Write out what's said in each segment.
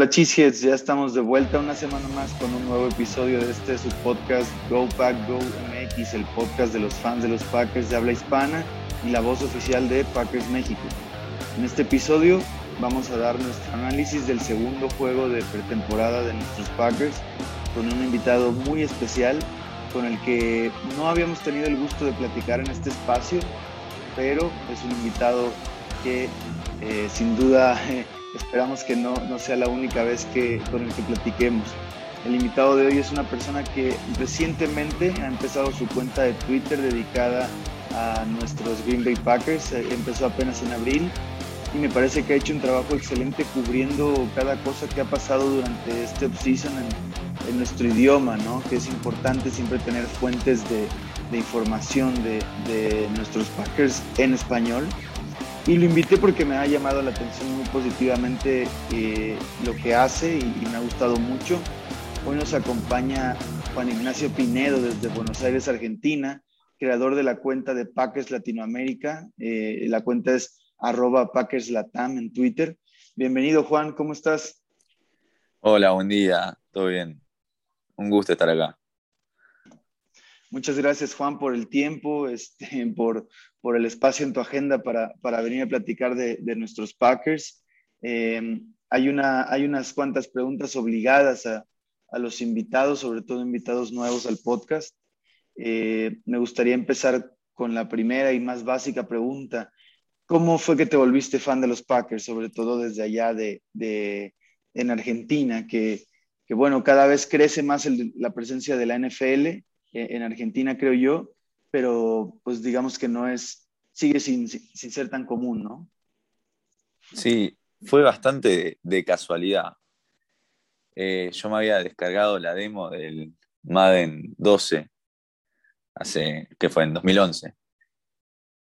Hola Cheeseheads, ya estamos de vuelta una semana más con un nuevo episodio de este su podcast Go Pack Go MX, el podcast de los fans de los Packers de habla hispana y la voz oficial de Packers México. En este episodio vamos a dar nuestro análisis del segundo juego de pretemporada de nuestros Packers con un invitado muy especial con el que no habíamos tenido el gusto de platicar en este espacio, pero es un invitado que eh, sin duda Esperamos que no, no sea la única vez que, con el que platiquemos. El invitado de hoy es una persona que recientemente ha empezado su cuenta de Twitter dedicada a nuestros Green Bay Packers. Eh, empezó apenas en abril y me parece que ha hecho un trabajo excelente cubriendo cada cosa que ha pasado durante este offseason en, nuestro idioma, ¿no? que es importante siempre tener fuentes de, de información de, de nuestros Packers en español. Y lo invité porque me ha llamado la atención muy positivamente eh, lo que hace y, me ha gustado mucho. Hoy nos acompaña Juan Ignacio Pinedo desde Buenos Aires, Argentina, creador de la cuenta de Packers Latinoamérica. Eh, la cuenta es arroba Packers Latam en Twitter. Bienvenido Juan, ¿cómo estás? Hola, buen día, todo bien. Un gusto estar acá. Muchas gracias, Juan, por el tiempo, este, por, por el espacio en tu agenda para, para venir a platicar de, de nuestros Packers. Eh, hay, una, hay unas cuantas preguntas obligadas a, a, los invitados, sobre todo invitados nuevos al podcast. Eh, me gustaría empezar con la primera y más básica pregunta. ¿Cómo fue que te volviste fan de los Packers, sobre todo desde allá de, de en Argentina, que, que, bueno, cada vez crece más el, la presencia de la NFL eh, en Argentina, creo yo, pero pues digamos que no es, sigue sin, sin ser tan común, ¿no? Sí, fue bastante de, casualidad. Eh, yo me había descargado la demo del Madden 12, hace, que fue en 2011,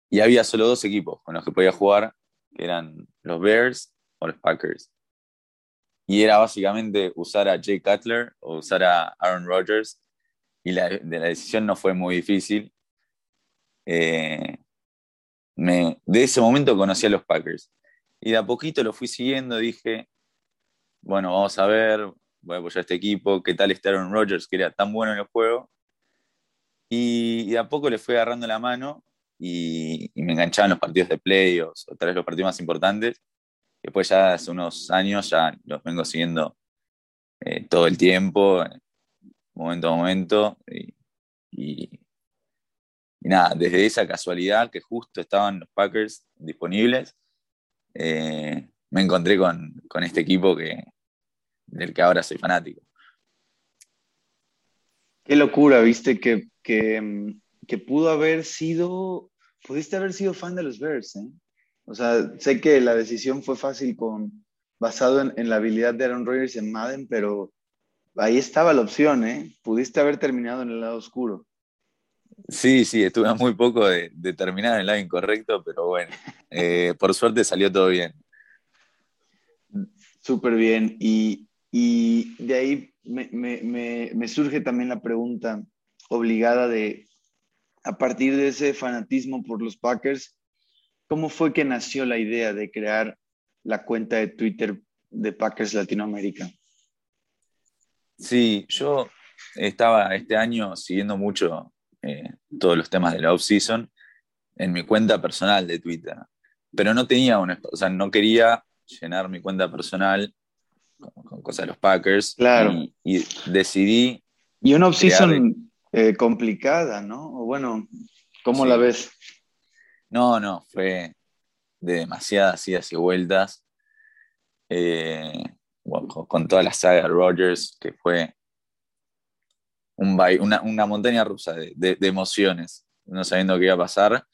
y había solo dos equipos con los que podía jugar, que eran los Bears o los Packers. Y era básicamente usar a Jay Cutler o usar a Aaron Rodgers y la, de la decisión no fue muy difícil. Eh, me, de ese momento conocí a los Packers y de a poquito lo fui siguiendo, dije, bueno, vamos a ver, voy a apoyar a este equipo, qué tal está Aaron Rodgers, que era tan bueno en el juego. Y, de a poco le fui agarrando la mano y, me enganchaban los partidos de playoffs, o tal vez los partidos más importantes. Después ya hace unos años ya los vengo siguiendo eh, todo el tiempo, momento a momento. Y, nada, desde esa casualidad que justo estaban los Packers disponibles, eh, me encontré con, con, este equipo que, del que ahora soy fanático. Qué locura, viste, que, que, que, pudo haber sido, pudiste haber sido fan de los Bears, ¿eh? O sea, sé que la decisión fue fácil con, basado en, en la habilidad de Aaron Rodgers en Madden, pero ahí estaba la opción, ¿eh? Pudiste haber terminado en el lado oscuro. Sí, sí, estuve muy poco de, de terminar en el lado incorrecto, pero bueno, eh, por suerte salió todo bien. Súper bien. Y, y, de ahí me, me, me, surge también la pregunta obligada de, a partir de ese fanatismo por los Packers, ¿cómo fue que nació la idea de crear la cuenta de Twitter de Packers Latinoamérica? Sí, yo estaba este año siguiendo mucho eh, todos los temas de la off-season en mi cuenta personal de Twitter, pero no tenía una, o sea, no quería llenar mi cuenta personal con, con cosas de los Packers. Claro. Y, y decidí. Y una off-season eh, complicada, ¿no? O bueno, ¿cómo sí. la ves? No, no, fue de demasiadas idas y vueltas. Eh, con toda la saga de Rogers, que fue un, una, una, montaña rusa de, de, de, emociones, no sabiendo qué iba a pasar.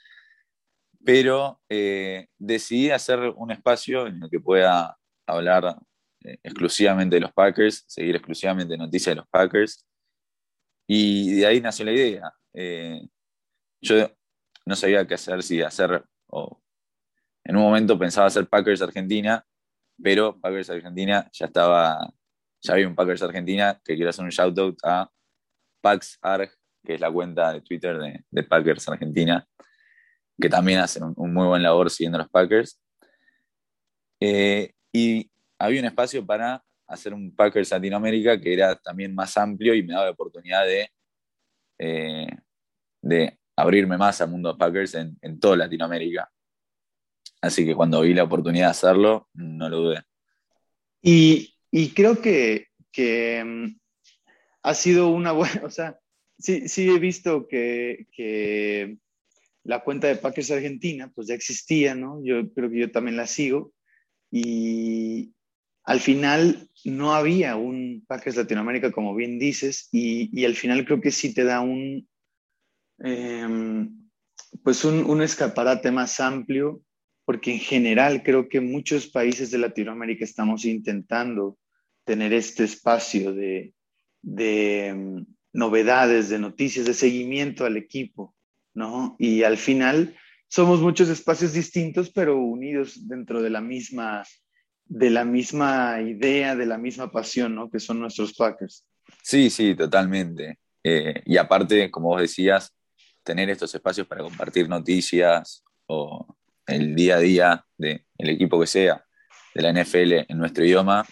Pero eh, decidí hacer un espacio en el que pueda hablar eh, exclusivamente de los Packers, seguir exclusivamente noticias de los Packers. Y de ahí nació la idea. Eh, yo no sabía qué hacer, si hacer, o en un momento pensaba hacer Packers Argentina, pero Packers Argentina ya estaba, ya había un Packers Argentina que quiero hacer un shout out a PaxArg, que es la cuenta de Twitter de, de Packers Argentina, que también hace un, un, muy buen labor siguiendo a los Packers. Eh, y había un espacio para hacer un Packers Latinoamérica que era también más amplio y me daba la oportunidad de, eh, de abrirme más al mundo de Packers en, en toda Latinoamérica. Así que cuando vi la oportunidad de hacerlo, no lo dudé. Y, y creo que, que, mm, ha sido una buena, o sea, sí, sí he visto que, que, la cuenta de Packers Argentina, pues ya existía, ¿no? Yo creo que yo también la sigo. Y al final no había un Packers Latinoamérica, como bien dices, y, y al final creo que sí te da un, eh, pues un, un escaparate más amplio, porque en general creo que muchos países de Latinoamérica estamos intentando tener este espacio de, de novedades, de noticias, de seguimiento al equipo, ¿no? Y al final somos muchos espacios distintos, pero unidos dentro de la misma, de la misma idea, de la misma pasión, ¿no? Que son nuestros Packers. Sí, sí, totalmente. Eh, y aparte, como vos decías, tener estos espacios para compartir noticias o el día a día del equipo que sea, de la NFL en nuestro idioma,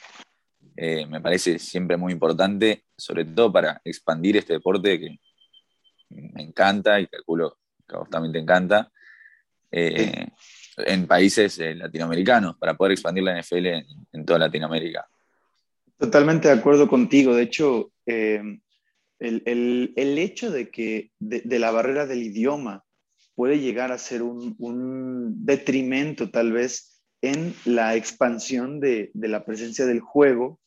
eh, me parece siempre muy importante, sobre todo para expandir este deporte que me encanta y calculo que a vos también te encanta, eh, en países eh, latinoamericanos, para poder expandir la NFL en, toda Latinoamérica. Totalmente de acuerdo contigo. De hecho, el, el, el, hecho de que de, la barrera del idioma puede llegar a ser un, un detrimento tal vez en la expansión de, de la presencia del juego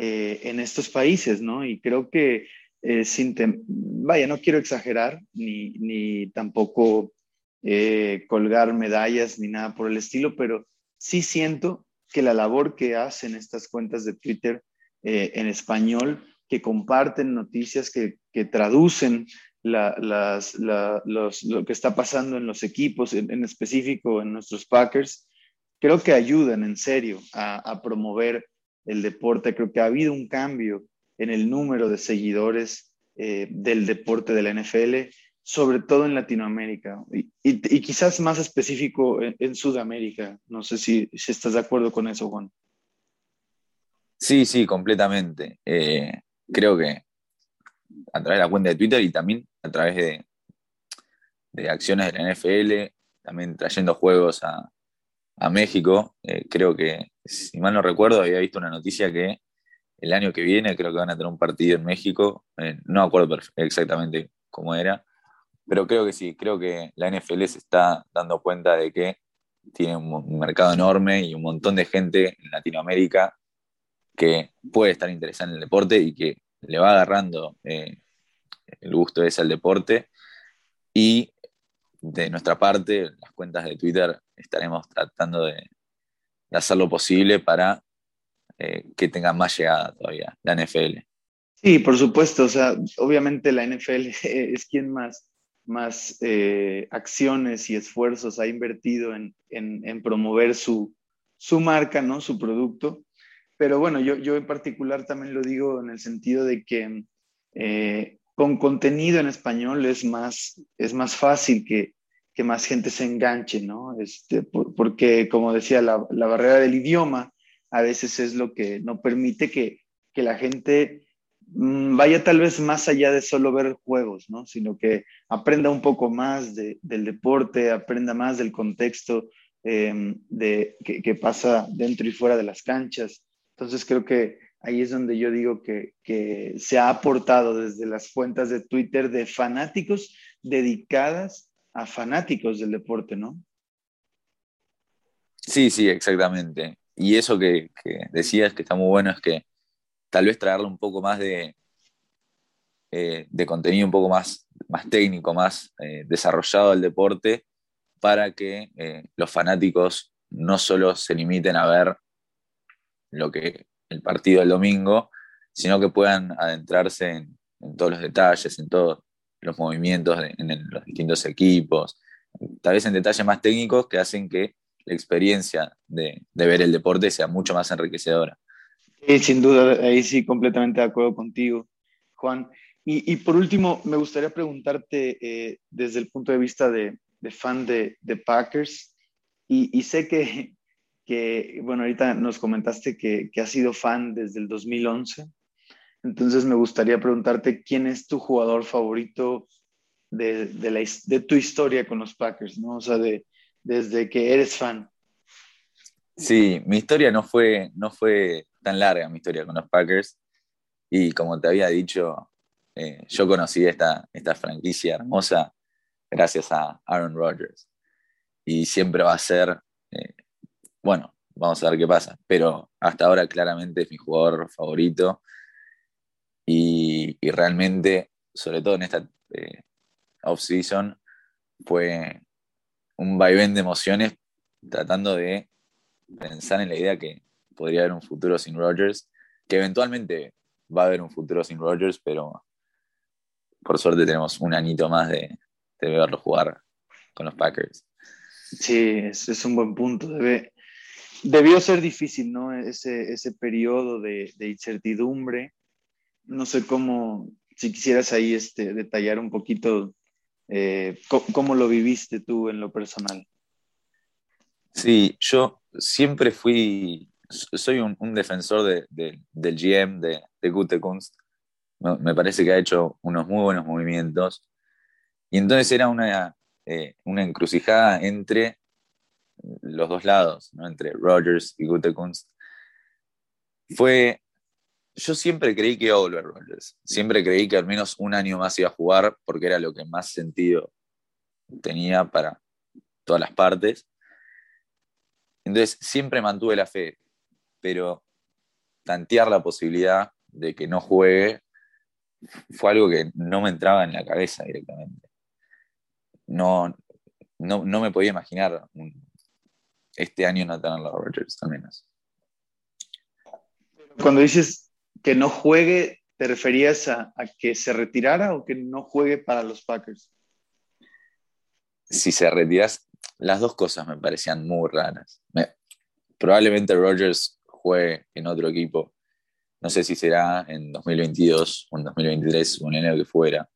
eh, en estos países, ¿no? Y creo que eh, sin vaya, no quiero exagerar ni, ni tampoco eh, colgar medallas ni nada por el estilo, pero sí siento que la labor que hacen estas cuentas de Twitter eh, en español, que comparten noticias, que, que traducen la, las, la, los, lo que está pasando en los equipos, en, en, específico en nuestros Packers, creo que ayudan en serio a, a, promover el deporte. Creo que ha habido un cambio en el número de seguidores eh, del deporte de la NFL, sobre todo en Latinoamérica y, quizás más específico en, en, Sudamérica. No sé si, si, estás de acuerdo con eso, Juan. Sí, sí, completamente. Eh, creo que a través de la cuenta de Twitter y también a través de, de acciones de la NFL, también trayendo juegos a, a México. Eh, creo que, si mal no recuerdo, había visto una noticia que el año que viene creo que van a tener un partido en México. Eh, no acuerdo exactamente cómo era, pero creo que sí, creo que la NFL se está dando cuenta de que tiene un mercado enorme y un montón de gente en Latinoamérica que puede estar interesada en el deporte y que le va agarrando eh, el gusto ese al deporte. Y de nuestra parte, las cuentas de Twitter estaremos tratando de, hacer lo posible para eh, que tenga más llegada todavía la NFL. Sí, por supuesto. O sea, obviamente la NFL es quien más, más eh, acciones y esfuerzos ha invertido en, en, en promover su, su, marca, ¿no? Su producto. Pero bueno, yo, yo, en particular también lo digo en el sentido de que eh, con contenido en español es más, es más fácil que, que más gente se enganche, ¿no? Este, por, porque, como decía, la, la, barrera del idioma a veces es lo que no permite que, que la gente mmm, vaya tal vez más allá de solo ver juegos, ¿no? Sino que aprenda un poco más de, del deporte, aprenda más del contexto eh, de, que, que pasa dentro y fuera de las canchas. Entonces creo que ahí es donde yo digo que, que, se ha aportado desde las cuentas de Twitter de fanáticos dedicadas a fanáticos del deporte, ¿no? Sí, sí, exactamente. Y eso que, que decías que está muy bueno es que tal vez traerle un poco más de, eh, de contenido un poco más, más técnico, más eh, desarrollado al deporte, para que eh, los fanáticos no solo se limiten a ver lo que el partido del domingo, sino que puedan adentrarse en, todos los detalles, en todos los movimientos en los distintos equipos, tal vez en detalles más técnicos que hacen que la experiencia de, ver el deporte sea mucho más enriquecedora. Sí, sin duda, ahí sí, completamente de acuerdo contigo, Juan. Y, por último, me gustaría preguntarte eh, desde el punto de vista de, fan de, de Packers, y, y, sé que, que, bueno, ahorita nos comentaste que, que has sido fan desde el 2011. Entonces me gustaría preguntarte quién es tu jugador favorito de, de, la, de tu historia con los Packers, ¿no? O sea, de, desde que eres fan. Sí, mi historia no fue, no fue tan larga, mi historia con los Packers. Y como te había dicho, eh, yo conocí esta, esta franquicia hermosa gracias a Aaron Rodgers. Y siempre va a ser, eh, bueno, vamos a ver qué pasa, pero hasta ahora claramente es mi jugador favorito. Y, realmente, sobre todo en esta eh, off-season, fue un vaivén de emociones tratando de pensar en la idea que podría haber un futuro sin Rodgers, que eventualmente va a haber un futuro sin Rodgers, pero por suerte tenemos un anito más de, verlo jugar con los Packers. Sí, es, es un buen punto. Debió ser difícil, ¿no? Ese, ese periodo de, incertidumbre. No sé cómo, si quisieras ahí este, detallar un poquito eh, ¿cómo, lo viviste tú en lo personal? Sí, yo siempre fui, soy un, defensor del GM, de, de Gutekunst. Me parece que ha hecho unos muy buenos movimientos. Y entonces era una, eh, una encrucijada entre los dos lados, ¿no? entre Rogers y Gutekunst. Fue yo siempre creí que iba a volver Rodgers. Siempre creí que al menos un año más iba a jugar porque era lo que más sentido tenía para todas las partes. Entonces siempre mantuve la fe, pero tantear la posibilidad de que no juegue fue algo que no me entraba en la cabeza directamente. No, no, me podía imaginar este año no tenerlo a Rodgers, al menos. Cuando dices que no juegue, ¿te referías a, que se retirara o que no juegue para los Packers? Si se retiras, las dos cosas me parecían muy raras. probablemente Rogers juegue en otro equipo. No sé si será en 2022 o en 2023 o en enero que fuera.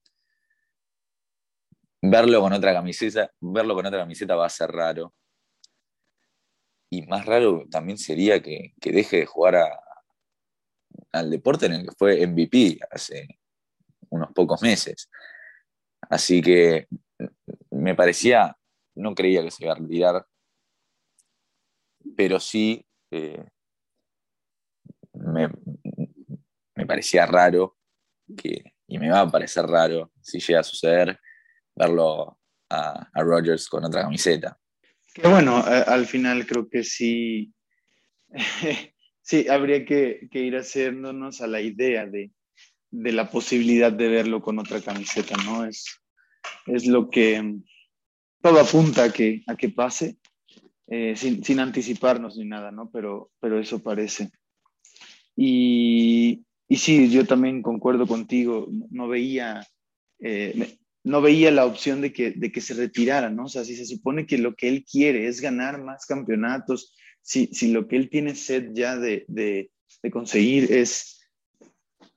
Verlo con otra camiseta, verlo con otra camiseta va a ser raro. Y más raro también sería que, que deje de jugar a, al deporte en el que fue MVP hace unos pocos meses. Así que me parecía, no creía que se iba a retirar, pero sí eh, me, parecía raro que, y me va a parecer raro si llega a suceder verlo a, a Rogers con otra camiseta. Que bueno, al final creo que sí Sí, habría que, ir haciéndonos a la idea de, la posibilidad de verlo con otra camiseta, ¿no? Es, es lo que todo apunta a que, a que pase, eh, sin, anticiparnos ni nada, ¿no? Pero, pero eso parece. Y, y sí, yo también concuerdo contigo, no veía, eh, no veía la opción de que, de que se retirara, ¿no? O sea, si se supone que lo que él quiere es ganar más campeonatos, si, lo que él tiene sed ya de, conseguir es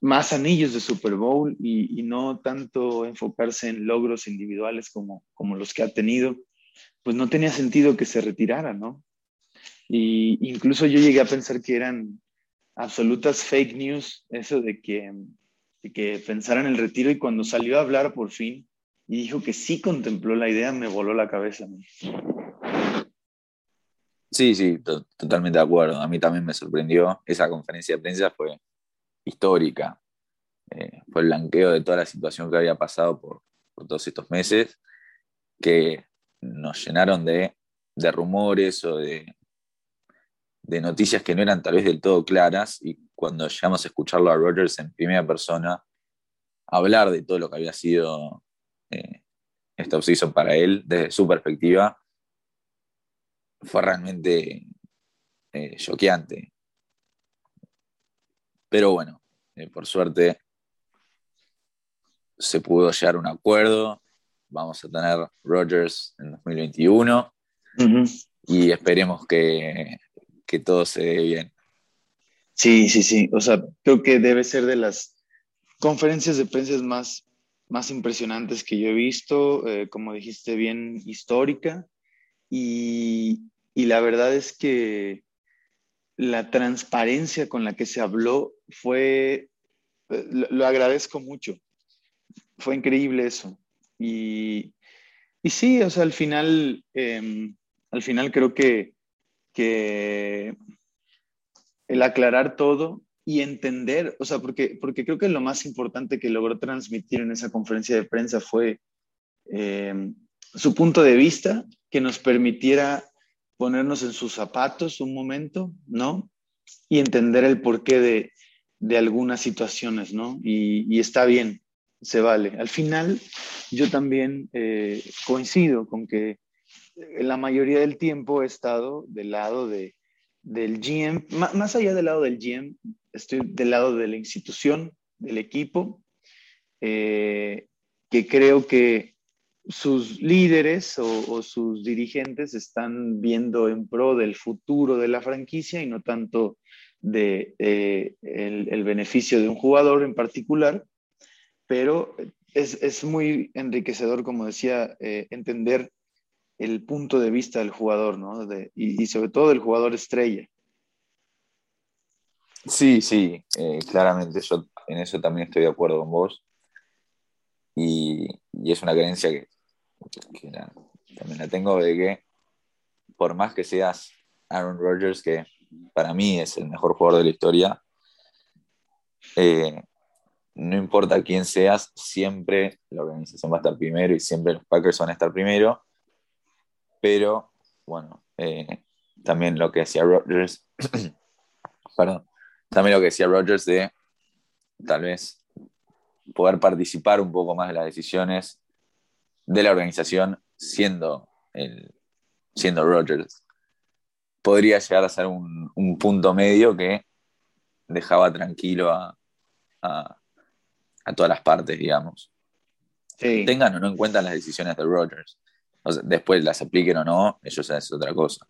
más anillos de Super Bowl y, no tanto enfocarse en logros individuales como, como los que ha tenido, pues no tenía sentido que se retirara, ¿no? Y incluso yo llegué a pensar que eran absolutas fake news eso de que, de que pensaran el retiro y cuando salió a hablar por fin y dijo que sí contempló la idea, me voló la cabeza. Sí, sí, totalmente de acuerdo. A mí también me sorprendió. Esa conferencia de prensa fue histórica. Eh, fue el blanqueo de toda la situación que había pasado por, todos estos meses, que nos llenaron de, rumores o de, de, noticias que no eran tal vez del todo claras. Y cuando llegamos a escucharlo a Rogers en primera persona, hablar de todo lo que había sido eh, esta obsesión para él desde su perspectiva, fue realmente eh, choqueante. Pero bueno, eh, por suerte se pudo llegar a un acuerdo. Vamos a tener Rogers en 2021 y esperemos que, todo se dé bien. Sí, sí, sí. O sea, creo que debe ser de las conferencias de prensa más, más impresionantes que yo he visto, eh, como dijiste bien, histórica. Y, la verdad es que la transparencia con la que se habló fue, lo, agradezco mucho. Fue increíble eso. Y, y sí, o sea, al final, em, al final creo que, que el aclarar todo y entender, o sea, porque, porque creo que lo más importante que logró transmitir en esa conferencia de prensa fue em, su punto de vista que nos permitiera ponernos en sus zapatos un momento, ¿no? Y entender el porqué de, de algunas situaciones, ¿no? Y, está bien, se vale. Al final, yo también eh, coincido con que la mayoría del tiempo he estado del lado de, del GM, más allá del lado del GM, estoy del lado de la institución, del equipo, eh, que creo que sus líderes o, sus dirigentes están viendo en pro del futuro de la franquicia y no tanto de eh, el, beneficio de un jugador en particular, pero es, muy enriquecedor, como decía, eh, entender el punto de vista del jugador, ¿no? y, sobre todo del jugador estrella. Sí, sí, eh, claramente yo en eso también estoy de acuerdo con vos. Y, y es una creencia que también la tengo de que por más que seas Aaron Rodgers, que para mí es el mejor jugador de la historia, eh, no importa quién seas, siempre la organización va a estar primero y siempre los Packers van a estar primero. Pero, bueno, eh, también lo que decía Rodgers, perdón, también lo que decía Rodgers de tal vez poder participar un poco más de las decisiones de la organización siendo, el, siendo Rogers. Podría llegar a ser un, punto medio que dejaba tranquilo a, a, todas las partes, digamos. Tengan o no en cuenta las decisiones de Rogers. después las apliquen o no, ya es otra cosa.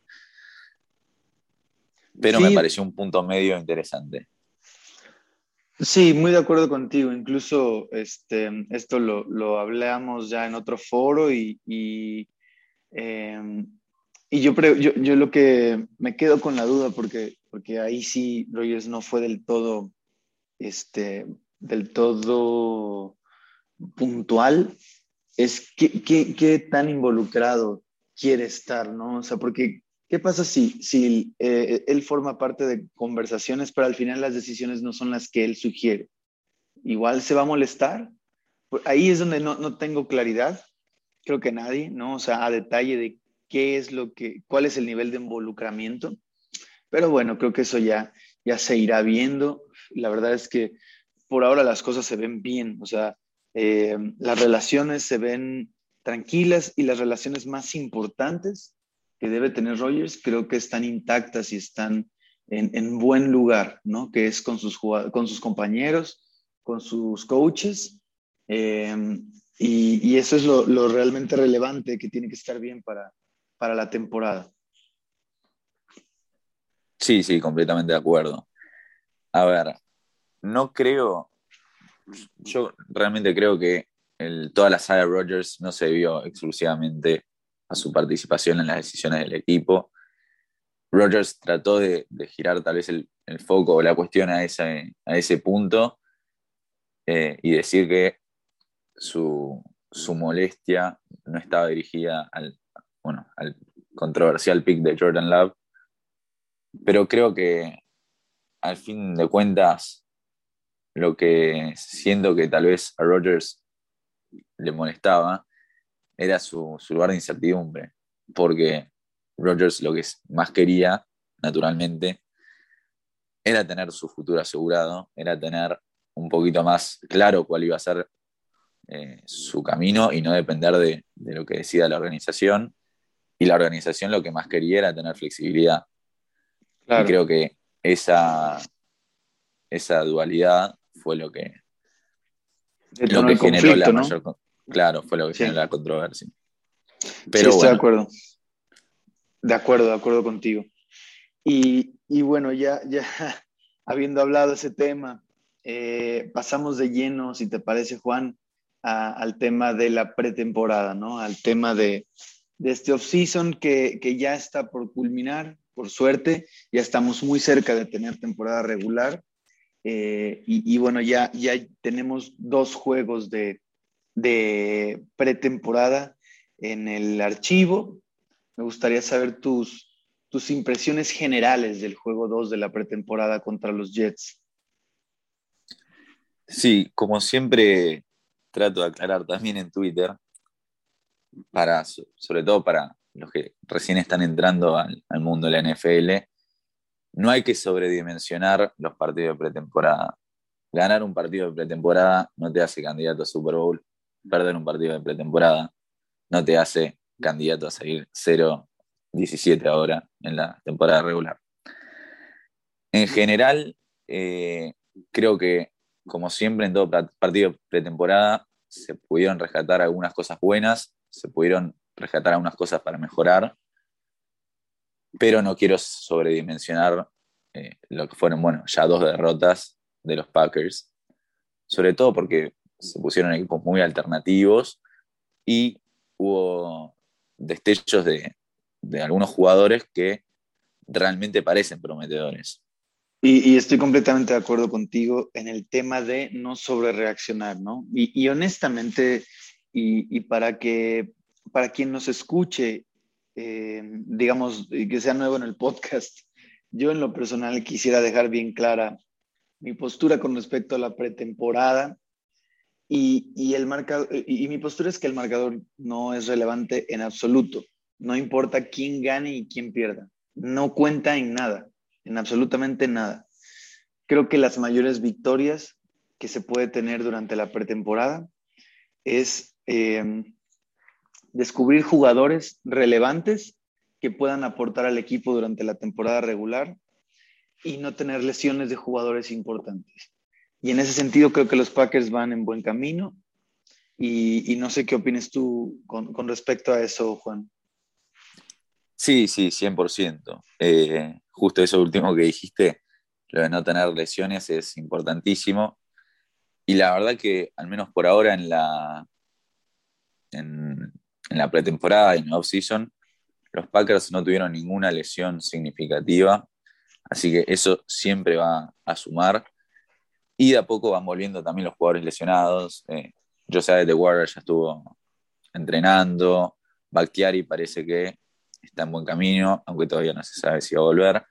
Pero me pareció un punto medio interesante. Sí, muy de acuerdo contigo. Incluso este, esto lo, lo hablamos ya en otro foro y, y, em, yo, yo, yo, lo que me quedo con la duda, porque, porque ahí sí Rogers no fue del todo, este, del todo puntual, es qué, qué, qué tan involucrado quiere estar, ¿no? O sea, porque ¿Qué pasa si, si eh, él forma parte de conversaciones, pero al final las decisiones no son las que él sugiere? Igual se va a molestar. Pues ahí es donde no, no, tengo claridad. Creo que nadie, ¿no? O sea, a detalle de qué es lo que, cuál es el nivel de involucramiento. Pero bueno, creo que eso ya, ya se irá viendo. La verdad es que por ahora las cosas se ven bien. O sea, eh, las relaciones se ven tranquilas y las relaciones más importantes que debe tener Rogers, creo que están intactas y están en, buen lugar, ¿no? Que es con sus, con sus compañeros, con sus coaches. Em, y, eso es lo, realmente relevante que tiene que estar bien para, para la temporada. Sí, sí, completamente de acuerdo. A ver, no creo, yo realmente creo que el, toda la saga de Rogers no se vio exclusivamente a su participación en las decisiones del equipo. Rogers trató de, girar tal vez el, foco o la cuestión a ese, a ese punto eh, y decir que su, molestia no estaba dirigida al, bueno, al controversial pick de Jordan Love, pero creo que al fin de cuentas lo que siento que tal vez a Rogers le molestaba era su, lugar de incertidumbre, porque Rogers lo que más quería, naturalmente, era tener su futuro asegurado, era tener un poquito más claro cuál iba a ser eh, su camino y no depender de, lo que decida la organización. Y la organización lo que más quería era tener flexibilidad. Y creo que esa, esa dualidad fue lo que, lo que generó la mayor, Claro, fue lo que generó la controversia. Pero sí, estoy de acuerdo. De acuerdo, de acuerdo contigo. Y, bueno, ya, ya habiendo hablado ese tema, eh, pasamos de lleno, si te parece, Juan, al tema de la pretemporada, ¿no? Al tema de, de este off-season que, que, ya está por culminar. por suerte, ya estamos muy cerca de tener temporada regular. Eh, y, bueno, ya, ya tenemos dos juegos de, de pretemporada en el archivo. Me gustaría saber tus, tus impresiones generales del juego 2 de la pretemporada contra los Jets. Sí, como siempre trato de aclarar también en Twitter, para, sobre todo para los que recién están entrando al, mundo de la NFL, no hay que sobredimensionar los partidos de pretemporada. Ganar un partido de pretemporada no te hace candidato a Super Bowl, perder un partido de pretemporada no te hace candidato a salir 0-17 ahora en la temporada regular. En general, eh, creo que como siempre en todo partido pretemporada, se pudieron rescatar algunas cosas buenas, se pudieron rescatar algunas cosas para mejorar, pero no quiero sobredimensionar eh, lo que fueron, bueno, ya dos derrotas de los Packers, sobre todo porque se pusieron equipos muy alternativos y hubo destellos de algunos jugadores que realmente parecen prometedores. Y, estoy completamente de acuerdo contigo en el tema de no sobre reaccionar, ¿no? Y, honestamente, y, para que para quien nos escuche, eh, digamos, que sea nuevo en el podcast, yo en lo personal quisiera dejar bien clara mi postura con respecto a la pretemporada y, el marcador, y mi postura es que el marcador no es relevante en absoluto. No importa quién gane y quién pierda. No cuenta en nada en absolutamente nada. Creo que las mayores victorias que se puede tener durante la pretemporada es em, descubrir jugadores relevantes que puedan aportar al equipo durante la temporada regular y no tener lesiones de jugadores importantes. Y en ese sentido creo que los Packers van en buen camino y, no sé qué opinas tú con, respecto a eso, Juan. Sí, sí, 100%. Eh, justo eso último que dijiste, lo de no tener lesiones es importantísimo. Y la verdad que, al menos por ahora, en la, en, la pretemporada y en la off-season, los Packers no tuvieron ninguna lesión significativa. Así que eso siempre va a sumar. Y de a poco van volviendo también los jugadores lesionados. Eh, Josiah de Warrior ya estuvo entrenando. Bakhtiari parece que está en buen camino, aunque todavía no se sabe si va a volver.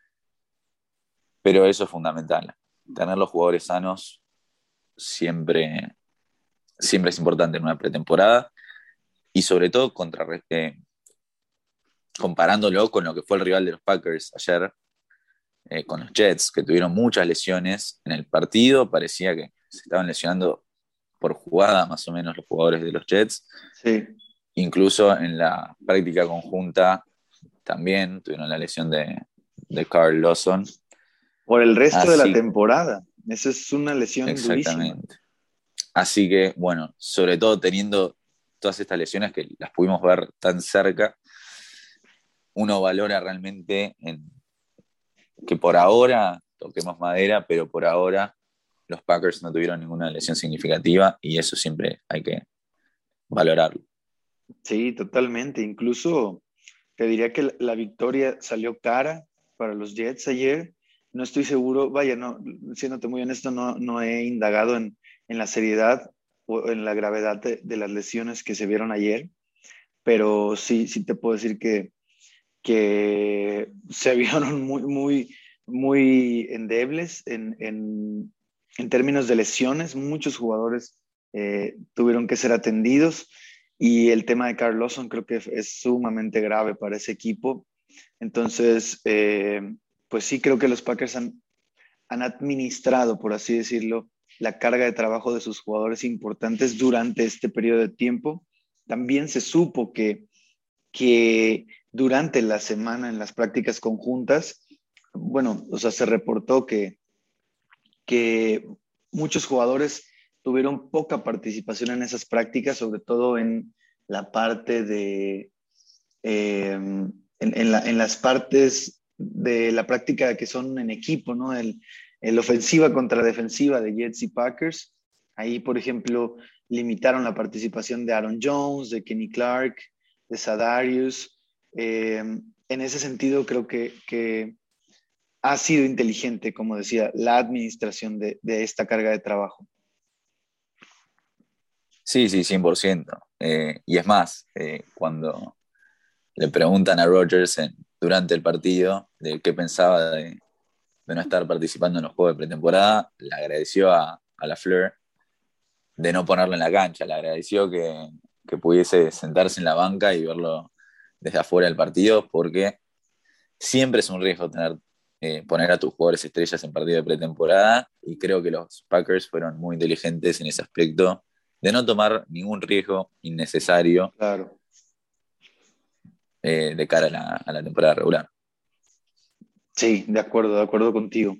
Pero eso es fundamental. Tener los jugadores sanos siempre, siempre es importante en una pretemporada y sobre todo eh, comparándolo con lo que fue el rival de los Packers ayer, eh, con los Jets, que tuvieron muchas lesiones en el partido, parecía que se estaban lesionando por jugada más o menos los jugadores de los Jets. Sí. Incluso en la práctica conjunta también tuvieron la lesión de, de Carl Lawson. Por el resto de la temporada. Esa es una lesión Exactamente. Así que, bueno, sobre todo teniendo todas estas lesiones que las pudimos ver tan cerca, uno valora realmente en, que por ahora, toquemos madera, pero por ahora los Packers no tuvieron ninguna lesión significativa y eso siempre hay que valorarlo. Sí, totalmente. Incluso te diría que la victoria salió cara para los Jets ayer. No estoy seguro, vaya, no, siéndote muy honesto, no, no he indagado en, en, la seriedad o en la gravedad de, las lesiones que se vieron ayer, pero sí, sí te puedo decir que, que se vieron muy, muy, muy endebles en, en, en términos de lesiones. Muchos jugadores eh, tuvieron que ser atendidos y el tema de Carl creo que es sumamente grave para ese equipo. Entonces, eh, pues sí creo que los Packers han, han administrado, por así decirlo, la carga de trabajo de sus jugadores importantes durante este periodo de tiempo. También se supo que, que durante la semana en las prácticas conjuntas, bueno, o sea, se reportó que, que muchos jugadores tuvieron poca participación en esas prácticas, sobre todo en la parte de, em, en, las partes de la práctica que son en equipo, ¿no? El, el ofensiva contra defensiva de Jets y Packers. Ahí, por ejemplo, limitaron la participación de Aaron Jones, de Kenny Clark, de Sadarius. Em, en ese sentido creo que, ha sido inteligente, como decía, la administración de, esta carga de trabajo. Sí, sí, 100%. Eh, y es más, eh, cuando le preguntan a Rogers durante el partido de qué pensaba de, no estar participando en los juegos de pretemporada, le agradeció a, la Fleur de no ponerlo en la cancha, le agradeció que pudiese sentarse en la banca y verlo desde afuera del partido, porque siempre es un riesgo tener, eh, poner a tus jugadores estrellas en partido de pretemporada, y creo que los Packers fueron muy inteligentes en ese aspecto de no tomar ningún riesgo innecesario claro. Eh, de cara a la, temporada regular. Sí, de acuerdo, de acuerdo contigo.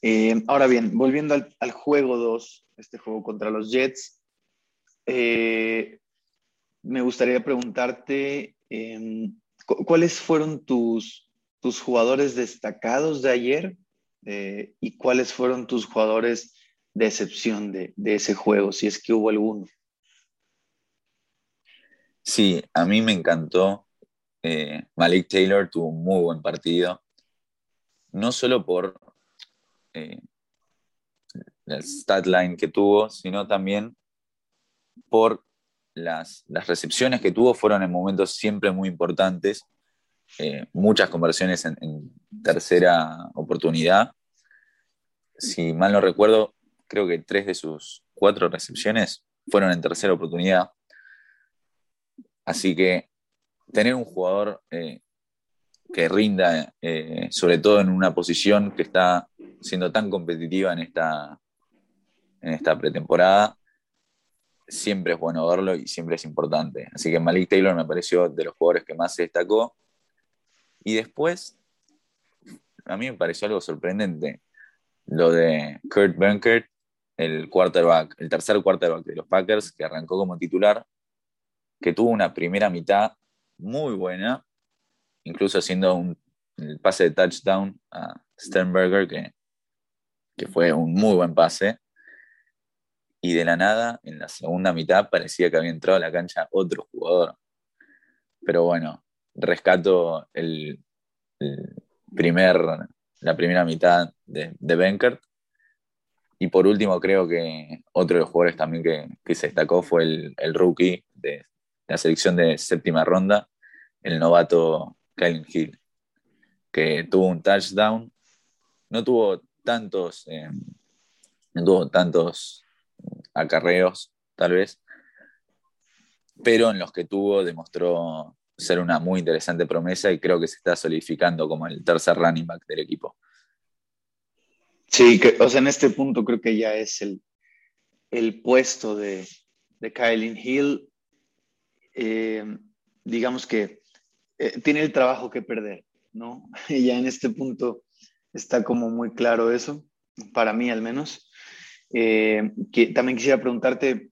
Eh, ahora bien, volviendo al, juego 2, este juego contra los Jets, me gustaría preguntarte Em, ¿Cuáles fueron tus, tus jugadores destacados de ayer eh, y cuáles fueron tus jugadores de excepción de, ese juego, si es que hubo alguno? Sí, a mí me encantó. Eh, Malik Taylor tuvo un muy buen partido, no solo por eh, el stat line que tuvo, sino también por las, recepciones que tuvo fueron en momentos siempre muy importantes, eh, muchas conversiones en, tercera oportunidad. Si mal no recuerdo, creo que tres de sus cuatro recepciones fueron en tercera oportunidad. Así que tener un jugador eh, que rinda, eh, sobre todo en una posición que está siendo tan competitiva en esta, en esta pretemporada, siempre es bueno verlo y siempre es importante. Así que Malik Taylor me pareció de los jugadores que más se destacó. Y después, a mí me pareció algo sorprendente lo de Kurt Benkert, el quarterback, el tercer quarterback de los Packers, que arrancó como titular, que tuvo una primera mitad muy buena, incluso haciendo un el pase de touchdown a Sternberger, que, que fue un muy buen pase y de la nada, en la segunda mitad, parecía que había entrado a la cancha otro jugador. Pero bueno, rescato el, primer, la primera mitad de, de Benkert. Y por último, creo que otro de los jugadores también que, se destacó fue el, el, rookie de la selección de séptima ronda, el novato Kyle Hill, que tuvo un touchdown. No tuvo tantos, eh, no tuvo tantos acarreos, tal vez, pero en los que tuvo demostró ser una muy interesante promesa y creo que se está solidificando como el tercer running back del equipo. Sí, o sea, en este punto creo que ya es el, el puesto de, de Kylie Hill. Eh, digamos que eh, tiene el trabajo que perder, ¿no? Y ya en este punto está como muy claro eso, para mí al menos. Eh, que, también quisiera preguntarte,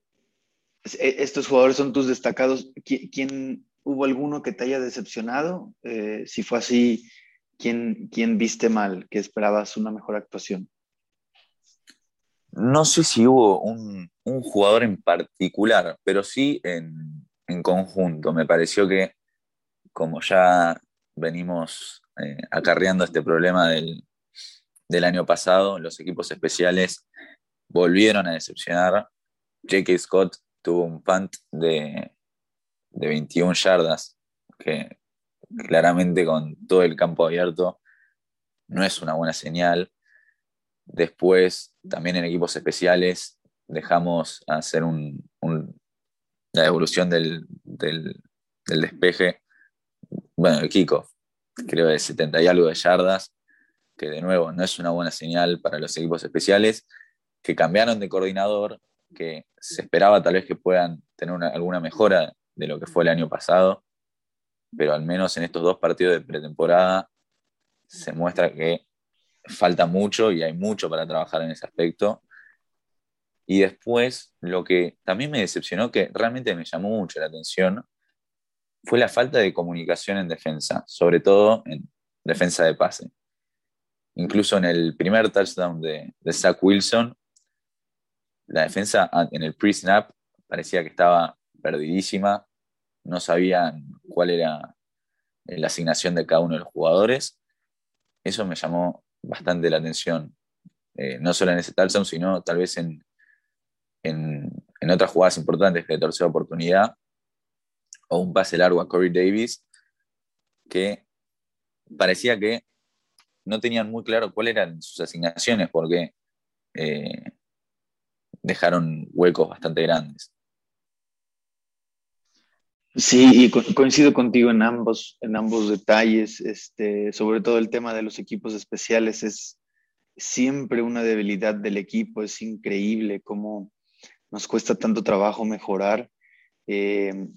e, estos jugadores son tus destacados, ¿quién, hubo alguno que te haya decepcionado? Eh, si fue así, ¿quién, ¿quién viste mal, que esperabas una mejor actuación? No sé si hubo un, jugador en particular, pero sí en, conjunto. Me pareció que, como ya venimos eh, acarreando este problema del, del, año pasado, los equipos especiales volvieron a decepcionar. J.K. Scott tuvo un punt de, de 21 yardas, que claramente con todo el campo abierto no es una buena señal. Después, también en equipos especiales, dejamos hacer un, la evolución del, del, despeje, bueno, el kickoff, creo de 70 y algo de yardas, que de nuevo no es una buena señal para los equipos especiales que cambiaron de coordinador, que se esperaba tal vez que puedan tener alguna mejora de lo que fue el año pasado, pero al menos en estos dos partidos de pretemporada se muestra que falta mucho y hay mucho para trabajar en ese aspecto. Y después, lo que también me decepcionó, que realmente me llamó mucho la atención, fue la falta de comunicación en defensa, sobre todo en defensa de pase. Incluso en el primer touchdown de, Zach Wilson, la defensa en el pre-snap parecía que estaba perdidísima, no sabían cuál era la asignación de cada uno de los jugadores. Eso me llamó bastante la atención, eh, no solo en ese touchdown, sino tal vez en, en, otras jugadas importantes de tercera oportunidad o un pase largo a Corey Davis que parecía que no tenían muy claro cuáles eran sus asignaciones porque eh, dejaron huecos bastante grandes. Sí, y coincido contigo en ambos, en ambos detalles, este, sobre todo el tema de los equipos especiales es siempre una debilidad del equipo, es increíble cómo nos cuesta tanto trabajo mejorar. Eh,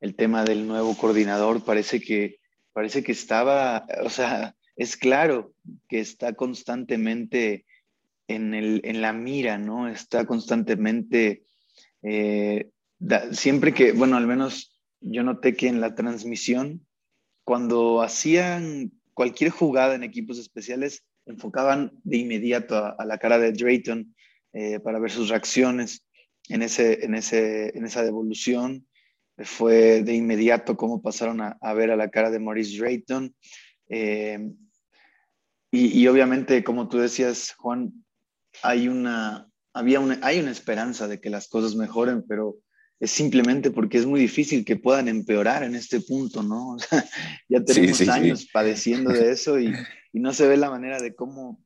el tema del nuevo coordinador parece que, parece que estaba, o sea, es claro que está constantemente en, el, en la mira, ¿no? Está constantemente, eh, siempre que, bueno, al menos yo noté que en la transmisión, cuando hacían cualquier jugada en equipos especiales, enfocaban de inmediato a, la cara de Drayton eh, para ver sus reacciones en, ese, en, ese, en esa devolución. Fue de inmediato cómo pasaron a, ver a la cara de Maurice Drayton. Eh, y, y, obviamente, como tú decías, Juan, hay una, había una, hay una esperanza de que las cosas mejoren, pero es simplemente porque es muy difícil que puedan empeorar en este punto, ¿no? ya tenemos años padeciendo de eso y, y, no se ve la manera de cómo,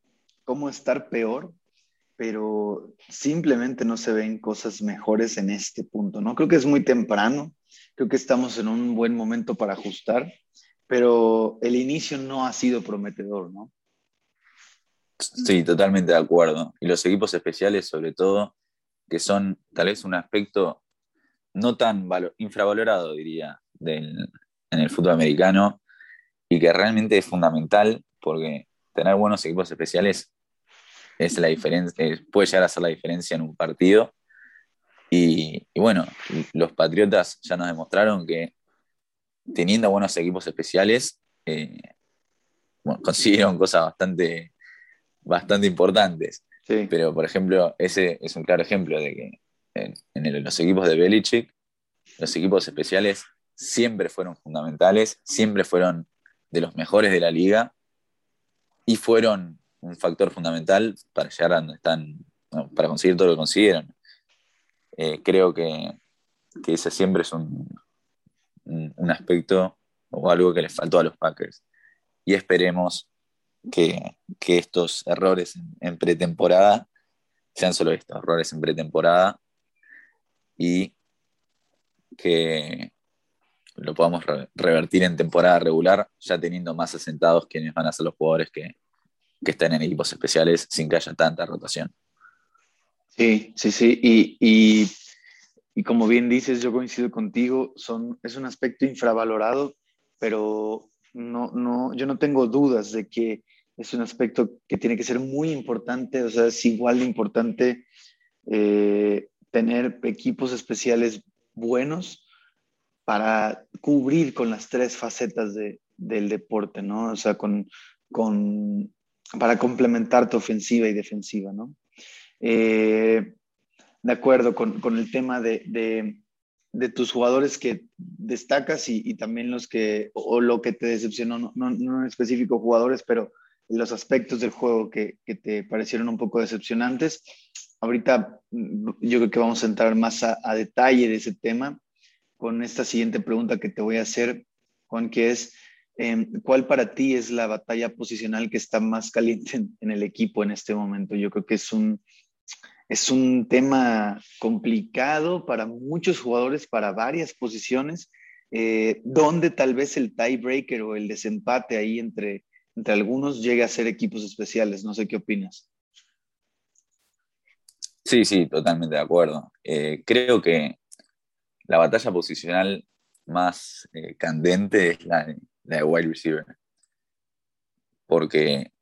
cómo estar peor, pero simplemente no se ven cosas mejores en este punto, ¿no? Creo que es muy temprano, creo que estamos en un buen momento para ajustar, pero el inicio no ha sido prometedor, ¿no? Sí, totalmente de acuerdo. Y los equipos especiales, sobre todo, que son tal vez un aspecto no tan infravalorado, diría, en el fútbol americano y que realmente es fundamental porque tener buenos equipos especiales es la diferencia, puede llegar a ser la diferencia en un partido. Y, bueno, los Patriotas ya nos demostraron que teniendo buenos equipos especiales, eh, consiguieron cosas bastante bastante importantes. Pero, por ejemplo, ese es un claro ejemplo de que en, los equipos de Belichick, los equipos especiales siempre fueron fundamentales, siempre fueron de los mejores de la liga y fueron un factor fundamental para llegar a donde están, para conseguir todo lo que consiguieron. Eh, creo que, que, ese siempre es un, un aspecto o algo que les faltó a los Packers. Y esperemos que, estos errores en, pretemporada sean solo estos, errores en pretemporada y que lo podamos revertir en temporada regular, ya teniendo más asentados quienes van a ser los jugadores que, están en equipos especiales sin que haya tanta rotación. Sí, sí, sí. Y, y, como bien dices, yo coincido contigo, son, es un aspecto infravalorado, pero no, no, yo no tengo dudas de que es un aspecto que tiene que ser muy importante, o sea, es igual de importante eh, tener equipos especiales buenos para cubrir con las tres facetas del deporte, ¿no? O sea, con, para complementar tu ofensiva y defensiva, ¿no? Eh, de acuerdo con, el tema de, tus jugadores que destacas y, también los que, o lo que te decepcionó, no, no, no en específico jugadores, pero los aspectos del juego que, te parecieron un poco decepcionantes. Ahorita mm, yo creo que vamos a entrar más a, detalle de ese tema con esta siguiente pregunta que te voy a hacer, Juan, que es, em, ¿cuál para ti es la batalla posicional que está más caliente en, el equipo en este momento? Yo creo que es un, es un tema complicado para muchos jugadores, para varias posiciones, eh, donde tal vez el tiebreaker o el desempate ahí entre entre algunos llegue a ser equipos especiales. No sé qué opinas. Sí, sí, totalmente de acuerdo. Eh, creo que la batalla posicional más eh, candente es la, de wide receiver. Porque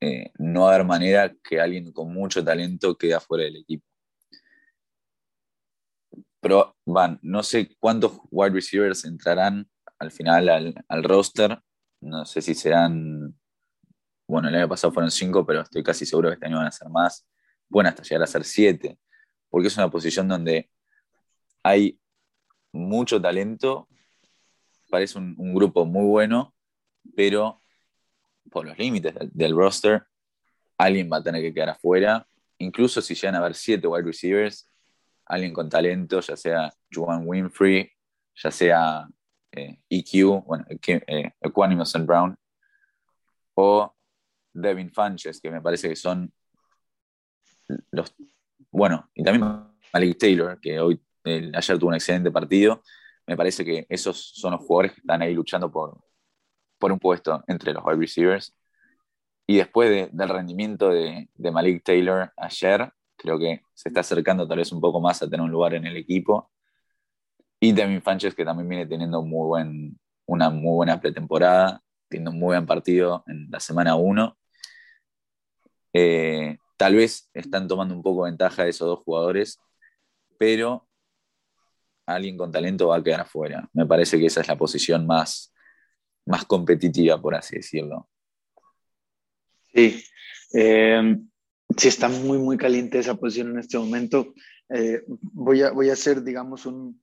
eh, no va a haber manera que alguien con mucho talento quede afuera del equipo. Pero van, no sé cuántos wide receivers entrarán al final al roster, no sé si serán, bueno, el año pasado fueron cinco, pero estoy casi seguro que este año van a ser más. Bueno, hasta llegar a ser siete, porque es una posición donde hay mucho talento parece un, grupo muy bueno, pero por los límites del, roster, alguien va a tener que quedar afuera. Incluso si llegan a haber siete wide receivers, alguien con talento, ya sea Juan Winfrey, ya sea eh, e bueno, eh, Equanimous and Brown, o Devin Funches, que me parece que son los. Bueno, y también Malik Taylor, que hoy, ayer tuvo un excelente partido. Me parece que esos son los jugadores que están ahí luchando por, por un puesto entre los wide receivers. Y después del rendimiento de, de, Malik Taylor ayer, creo que se está acercando tal vez un poco más a tener un lugar en el equipo. Y Devin Funches, que también viene teniendo muy buen, una muy buena pretemporada, teniendo un muy buen partido en la semana 1. Eh, tal vez están tomando un poco ventaja de esos dos jugadores, pero alguien con talento va a quedar afuera. Me parece que esa es la posición más, más competitiva, por así decirlo. Sí, eh, sí está muy, muy caliente esa posición en este momento. Eh, voy, a, voy a hacer, digamos, un,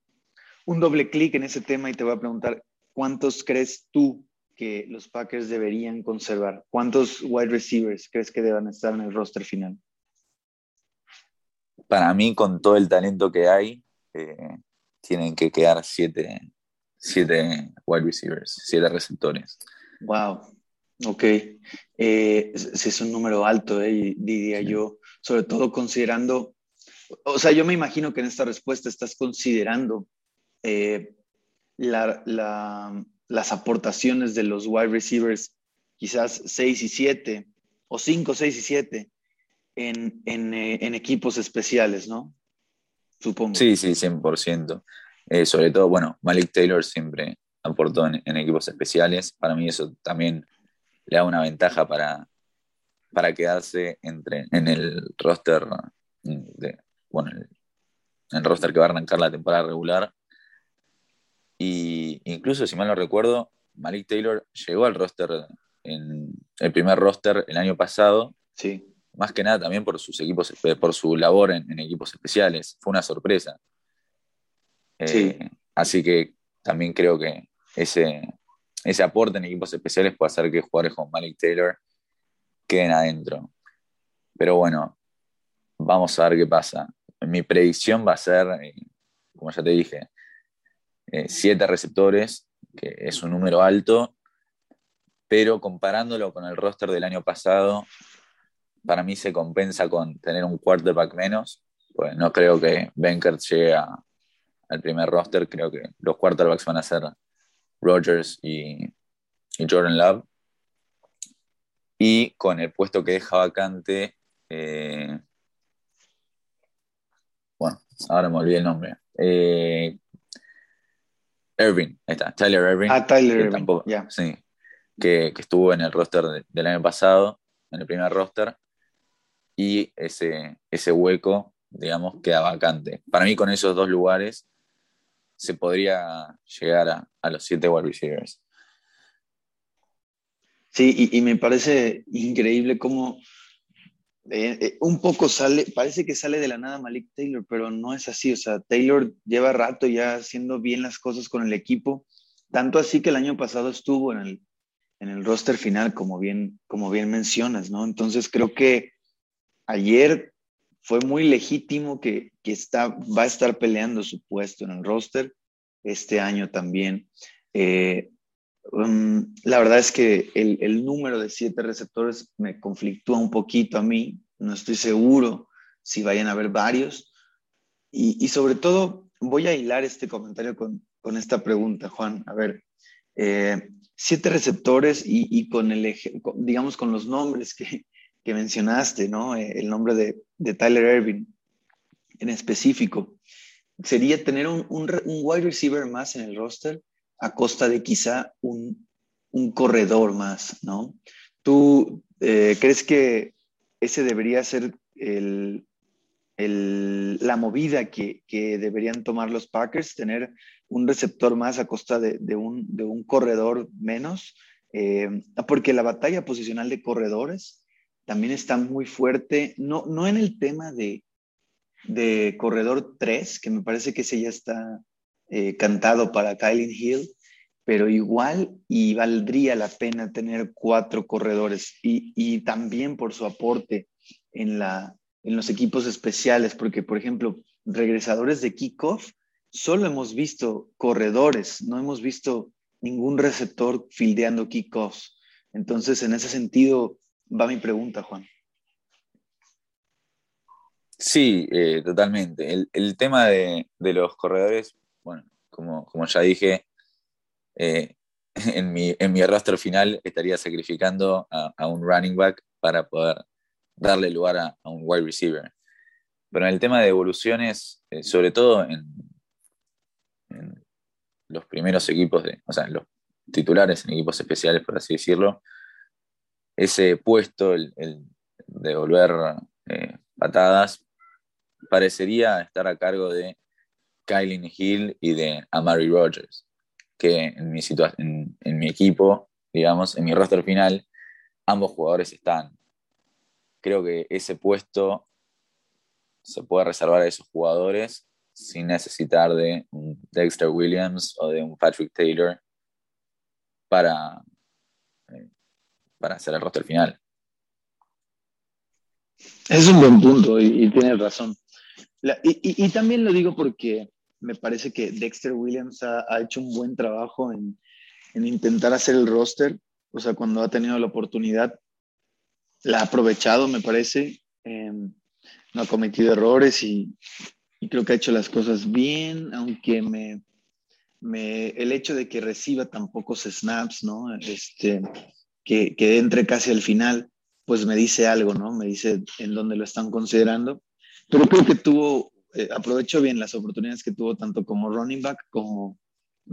un doble clic en ese tema y te voy a preguntar, ¿cuántos crees tú que los Packers deberían conservar? ¿Cuántos wide receivers crees que deban estar en el roster final? Para mí, con todo el talento que hay, eh, tienen que quedar siete, siete wide receivers, siete receptores. Wow, ok. Eh, es un número alto, eh, diría yo, sobre todo considerando, o sea, yo me imagino que en esta respuesta estás considerando eh, la, las aportaciones de los wide receivers, quizás 6 y 7, o 5, 6 y 7, en, en, eh, en, equipos especiales, ¿no? Supongo. Sí, sí, 100%. Eh, sobre todo, bueno, Malik Taylor siempre aportó en, equipos especiales. Para mí eso también le da una ventaja para, para quedarse entre, en el roster de, bueno, el, el roster que va a arrancar la temporada regular y incluso, si mal no recuerdo, Malik Taylor llegó al roster, en el primer roster el año pasado. Sí. Más que nada también por sus equipos, eh, por su labor en, equipos especiales. Fue una sorpresa. Eh, así que también creo que ese, ese aporte en equipos especiales puede hacer que jugadores como Malik Taylor queden adentro. Pero bueno, vamos a ver qué pasa. Mi predicción va a ser, eh, como ya te dije, eh, siete receptores, que es un número alto, pero comparándolo con el roster del año pasado, para mí se compensa con tener un quarterback menos. Pues no creo que Benkert llegue al primer roster, creo que los quarterbacks van a ser Rogers y, Jordan Love. Y con el puesto que deja vacante, eh, bueno, ahora me olvidé el nombre. Eh, Irving, ahí está, Tyler Irving. Ah, Tyler Irving, Sí, que, estuvo en el roster del año pasado, en el primer roster, y ese, ese hueco, digamos, queda vacante. Para mí, con esos dos lugares, se podría llegar a, los siete wide receivers. Sí, y, y me parece increíble cómo eh, eh, un poco sale, parece que sale de la nada Malik Taylor, pero no es así. O sea, Taylor lleva rato ya haciendo bien las cosas con el equipo, tanto así que el año pasado estuvo en el, en el roster final, como bien, como bien mencionas, ¿no? Entonces creo que ayer fue muy legítimo que, que está, va a estar peleando su puesto en el roster este año también. Eh, Um, la verdad es que el, el, número de siete receptores me conflictúa un poquito a mí. No estoy seguro si vayan a haber varios. Y, y sobre todo, voy a hilar este comentario con, con esta pregunta, Juan. A ver, eh, siete receptores y, y, con el, digamos, con los nombres que, que mencionaste, ¿no? Eh, el nombre de, de, Tyler Irving en específico. Sería tener un, un wide receiver más en el roster a costa de quizá un, corredor más, ¿no? ¿Tú eh, crees que ese debería ser la movida que, deberían tomar los Packers, tener un receptor más a costa de, un, corredor menos? Eh, porque la batalla posicional de corredores también está muy fuerte, no, no en el tema de, de corredor 3, que me parece que ese ya está eh, cantado para Kylie Hill, pero igual y valdría la pena tener cuatro corredores y, también por su aporte en, la, en los equipos especiales, porque por ejemplo, regresadores de kickoff, solo hemos visto corredores, no hemos visto ningún receptor fildeando kickoffs. Entonces, en ese sentido, va mi pregunta, Juan. Sí, eh, totalmente. El, tema de, los corredores, bueno, como, como ya dije, eh, en, mi, en mi final estaría sacrificando a, un running back para poder darle lugar a, un wide receiver. Pero en el tema de evoluciones, eh, sobre todo en, los primeros equipos, o sea, los titulares en equipos especiales, por así decirlo, ese puesto, el, el de volver eh, patadas, parecería estar a cargo de Kylie Hill y de Amari Rogers que en mi, en, mi equipo, digamos, en mi roster final, ambos jugadores están. Creo que ese puesto se puede reservar a esos jugadores sin necesitar de un Dexter Williams o de un Patrick Taylor para, eh, para hacer el roster final. Es un buen punto y, tienes razón. Y, y, también lo digo porque me parece que Dexter Williams ha, hecho un buen trabajo en, intentar hacer el roster. O sea, cuando ha tenido la oportunidad, la ha aprovechado, me parece. Em, no ha cometido errores y, creo que ha hecho las cosas bien, aunque me, el hecho de que reciba tan pocos snaps, ¿no? Este, que, que entre casi al final, pues me dice algo, ¿no? Me dice en dónde lo están considerando. Pero creo que tuvo eh, aprovechó bien las oportunidades que tuvo tanto como running back como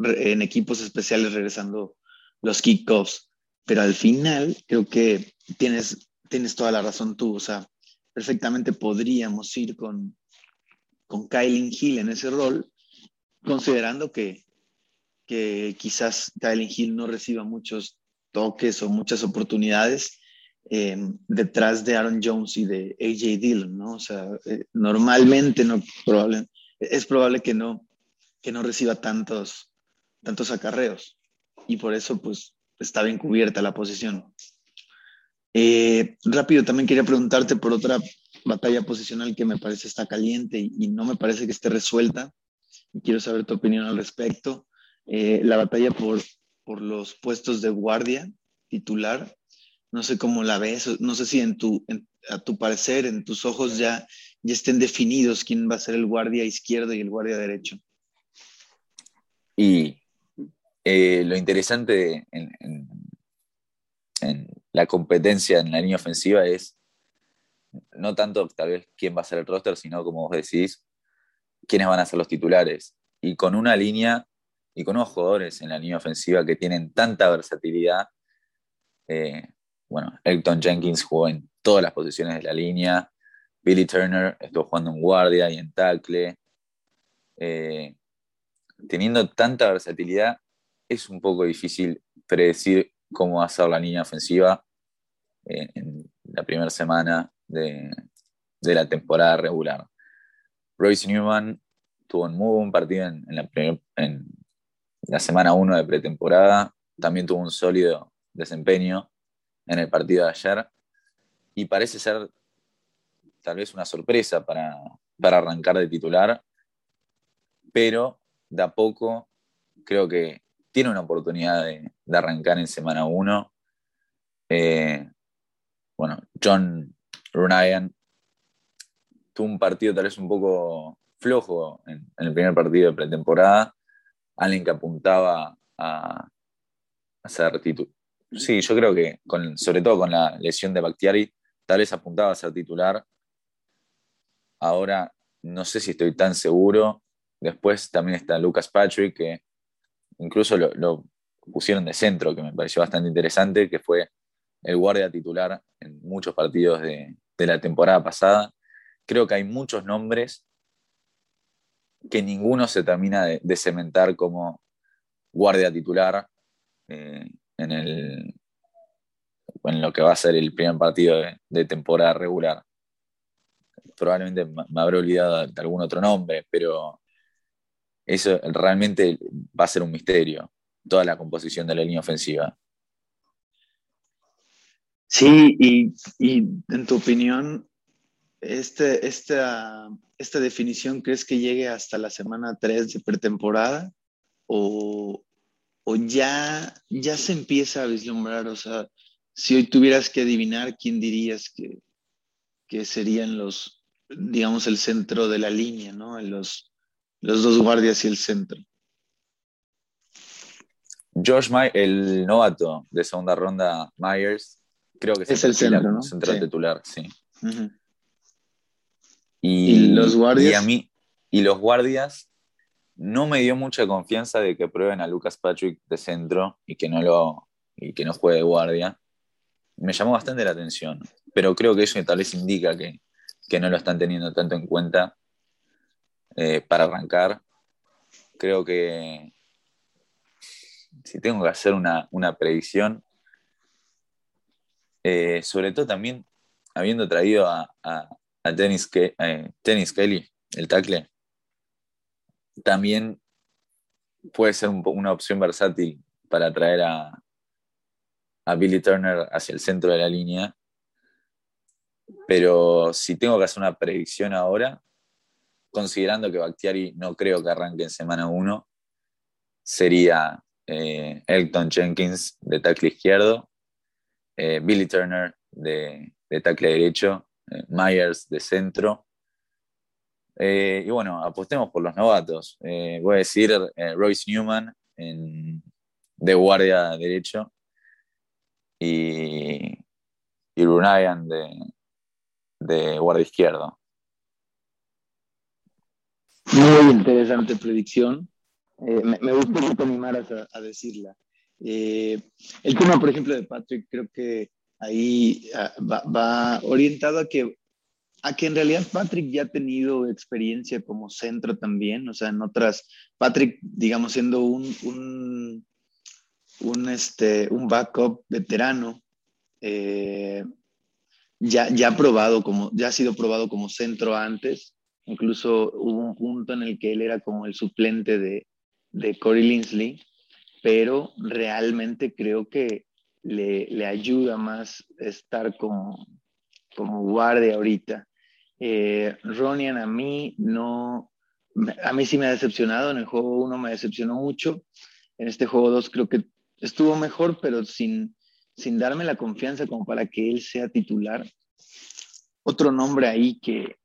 en equipos especiales regresando los kickoffs. Pero al final creo que tienes, tienes toda la razón tú. O sea, perfectamente podríamos ir con, con Kylie Hill en ese rol, considerando que, que quizás Kylie Hill no reciba muchos toques o muchas oportunidades eh, detrás de Aaron Jones y de AJ Dillon, ¿no? O sea, eh, normalmente no, probable, es probable que no, que no reciba tantos, tantos acarreos y por eso pues está bien cubierta la posición. Eh, rápido, también quería preguntarte por otra batalla posicional que me parece está caliente y, no me parece que esté resuelta. Y quiero saber tu opinión al respecto. la batalla por, por los puestos de guardia titular no sé cómo la ves, no sé si en tu, a tu parecer, en tus ojos ya, ya estén definidos quién va a ser el guardia izquierdo y el guardia derecho. Y eh, lo interesante en, la competencia en la línea ofensiva es no tanto tal vez quién va a ser el roster, sino como vos decís, quiénes van a ser los titulares. Y con una línea y con unos jugadores en la línea ofensiva que tienen tanta versatilidad, eh, bueno, Elton Jenkins jugó en todas las posiciones de la línea. Billy Turner estuvo jugando en guardia y en tackle. Eh, teniendo tanta versatilidad, es un poco difícil predecir cómo va a ser la línea ofensiva en, la primera semana de, la temporada regular. Royce Newman tuvo un muy buen partido en, la, en la semana 1 de pretemporada. También tuvo un sólido desempeño en el partido de ayer y parece ser tal vez una sorpresa para, arrancar de titular, pero de a poco creo que tiene una oportunidad de, arrancar en semana 1. Eh, bueno, John Ryan tuvo un partido tal vez un poco flojo en, el primer partido de pretemporada, alguien que apuntaba a, a ser titular Sí, yo creo que sobre todo con la lesión de Bactiari, tal vez apuntaba a ser titular. Ahora no sé si estoy tan seguro. Después también está Lucas Patrick, que incluso lo, pusieron de centro, que me pareció bastante interesante, que fue el guardia titular en muchos partidos de, la temporada pasada. Creo que hay muchos nombres que ninguno se termina de, cementar como guardia titular. Eh, en, el, en lo que va a ser el primer partido de, temporada regular. Probablemente me habré olvidado de algún otro nombre, pero eso realmente va a ser un misterio. toda la composición de la línea ofensiva. Sí, y, en tu opinión, este, esta, esta definición, ¿crees que llegue hasta la semana 3 de pretemporada? ¿O, ya, ya se empieza a vislumbrar? O sea, si hoy tuvieras que adivinar, ¿quién dirías que, que serían los, digamos, el centro de la línea, ¿no? Los, los dos guardias y el centro. Josh Myers, el novato de segunda ronda, Myers, creo que es el centro, ¿no? central titular, sí. y, los guardias? Y, a mí, y los guardias no me dio mucha confianza de que prueben a Lucas Patrick de centro y que no lo y que no juegue de guardia. Me llamó bastante la atención pero creo que eso tal vez indica que, no lo están teniendo tanto en cuenta eh, para arrancar. Creo que si tengo que hacer una, predicción, eh, sobre todo también habiendo traído a, a, Dennis, eh, Kelly, el tackle, también puede ser una opción versátil para traer a, Billy Turner hacia el centro de la línea pero si tengo que hacer una predicción ahora, considerando que Bactiari no creo que arranque en semana 1, sería eh, Elton Jenkins de tackle izquierdo, eh, Billy Turner de, de tackle derecho, eh, Myers de centro. Y bueno, apostemos por los novatos. voy a decir Royce Newman de guardia derecho y, y de, de guardia izquierdo. Muy interesante predicción. Eh, me, gusta que te animaras a, decirla. Eh, el tema, por ejemplo, de Patrick, creo que ahí ah, va, orientado a que, a que en realidad Patrick ya ha tenido experiencia como centro también, o sea, en otras, Patrick, digamos, siendo un, un, este, un backup veterano, eh, ya, ya ha probado como, ya ha sido probado como centro antes. Incluso hubo un punto en el que él era como el suplente de, de Corey Linsley, pero realmente creo que le, le ayuda más estar como, como guardia ahorita. Eh, Ronian a mí no, a mí sí me ha decepcionado, en el juego 1 me decepcionó mucho, en este juego 2 creo que estuvo mejor, pero sin, sin darme la confianza como para que él sea titular. Otro nombre ahí que,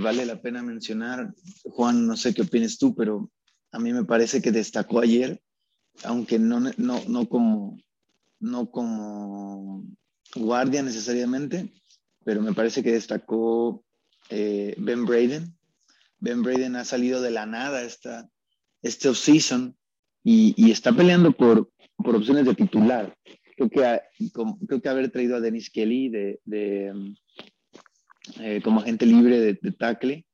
vale la pena mencionar, Juan, no sé qué opinas tú, pero a mí me parece que destacó ayer, aunque no, no, como, no como guardia necesariamente, pero me parece que destacó eh, Ben Braden. Ben Braden ha salido de la nada esta, este offseason y, y está peleando por, por opciones de titular creo que, creo que haber traído a Dennis Kelly de, eh, como agente libre de, de, tackle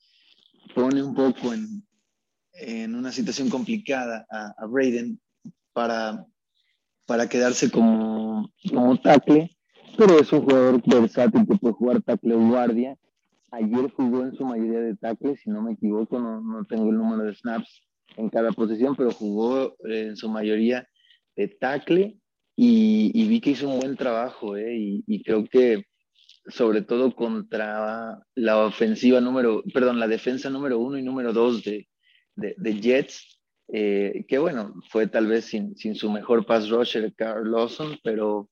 pone un poco en, en una situación complicada a, a Braden para, para quedarse como, como tackle, pero es un jugador versátil que puede jugar tackle o guardia. Ayer jugó en su mayoría de tackle, si no me equivoco, no, no tengo el número de snaps en cada posición, pero jugó en su mayoría de tackle y, vi que hizo un buen trabajo, ¿eh? y, creo que sobre todo contra la ofensiva número, perdón, la defensa número uno y número dos de, de, Jets, eh, que bueno, fue tal vez sin, sin, su mejor pass rusher, Carl Lawson, pero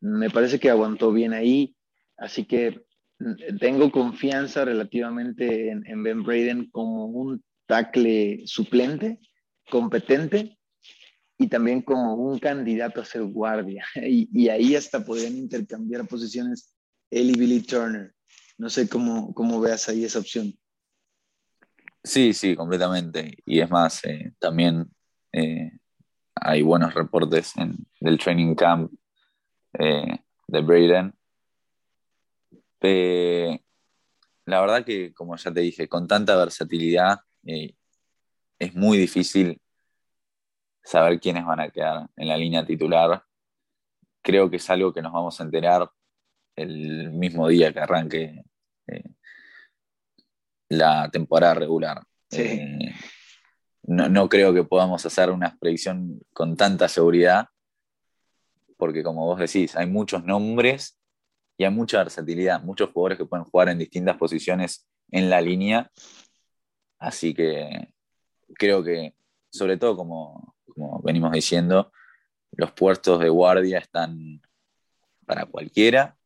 me parece que aguantó bien ahí, así que tengo confianza relativamente en, en Ben Braden como un tackle suplente, competente, y también como un candidato a ser guardia. Y, ahí hasta podrían intercambiar posiciones él y Billy Turner. No sé cómo, cómo veas ahí esa opción. Sí, sí, completamente. Y es más, eh, también eh, hay buenos reportes del training camp eh, de Braden. La verdad que, como ya te dije, con tanta versatilidad es muy difícil saber quiénes van a quedar en la línea titular. Creo que es algo que nos vamos a enterar el mismo día que arranque eh, la temporada regular. Eh, no, creo que podamos hacer una predicción con tanta seguridad, porque como vos decís, hay muchos nombres y hay mucha versatilidad, muchos jugadores que pueden jugar en distintas posiciones en la línea, así que creo que, sobre todo como, venimos diciendo, los puestos de guardia están para cualquiera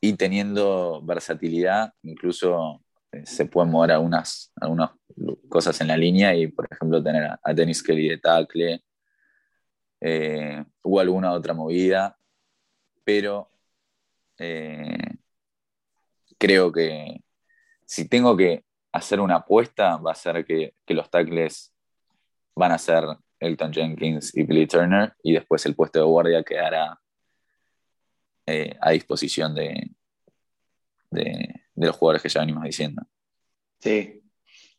y teniendo versatilidad, incluso eh, se pueden mover algunas, algunas cosas en la línea y, por ejemplo, tener a, a Dennis Kelly de tackle eh, o alguna otra movida, pero eh, creo que si tengo que hacer una apuesta, va a ser que, los tackles van a ser Elton Jenkins y Billy Turner y después el puesto de guardia quedará a disposición de, de, los jugadores que ya venimos diciendo. Sí.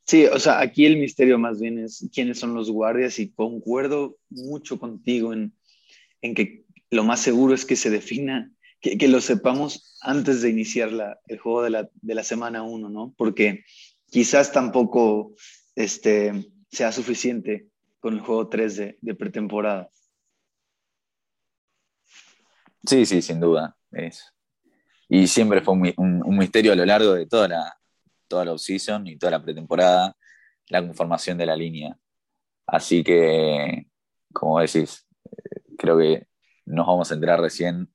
Sí, o sea, aquí el misterio más bien es quiénes son los guardias y concuerdo mucho contigo en, que lo más seguro es que se defina, que, lo sepamos antes de iniciar la, el juego de la, de la semana 1, ¿no? Porque quizás tampoco este, sea suficiente con el juego 3 de, de pretemporada. Sí, sí, sin duda. Es, y siempre fue un, misterio a lo largo de toda la, toda la y toda la pretemporada la conformación de la línea. Así que, como decís, eh, creo que nos vamos a enterar recién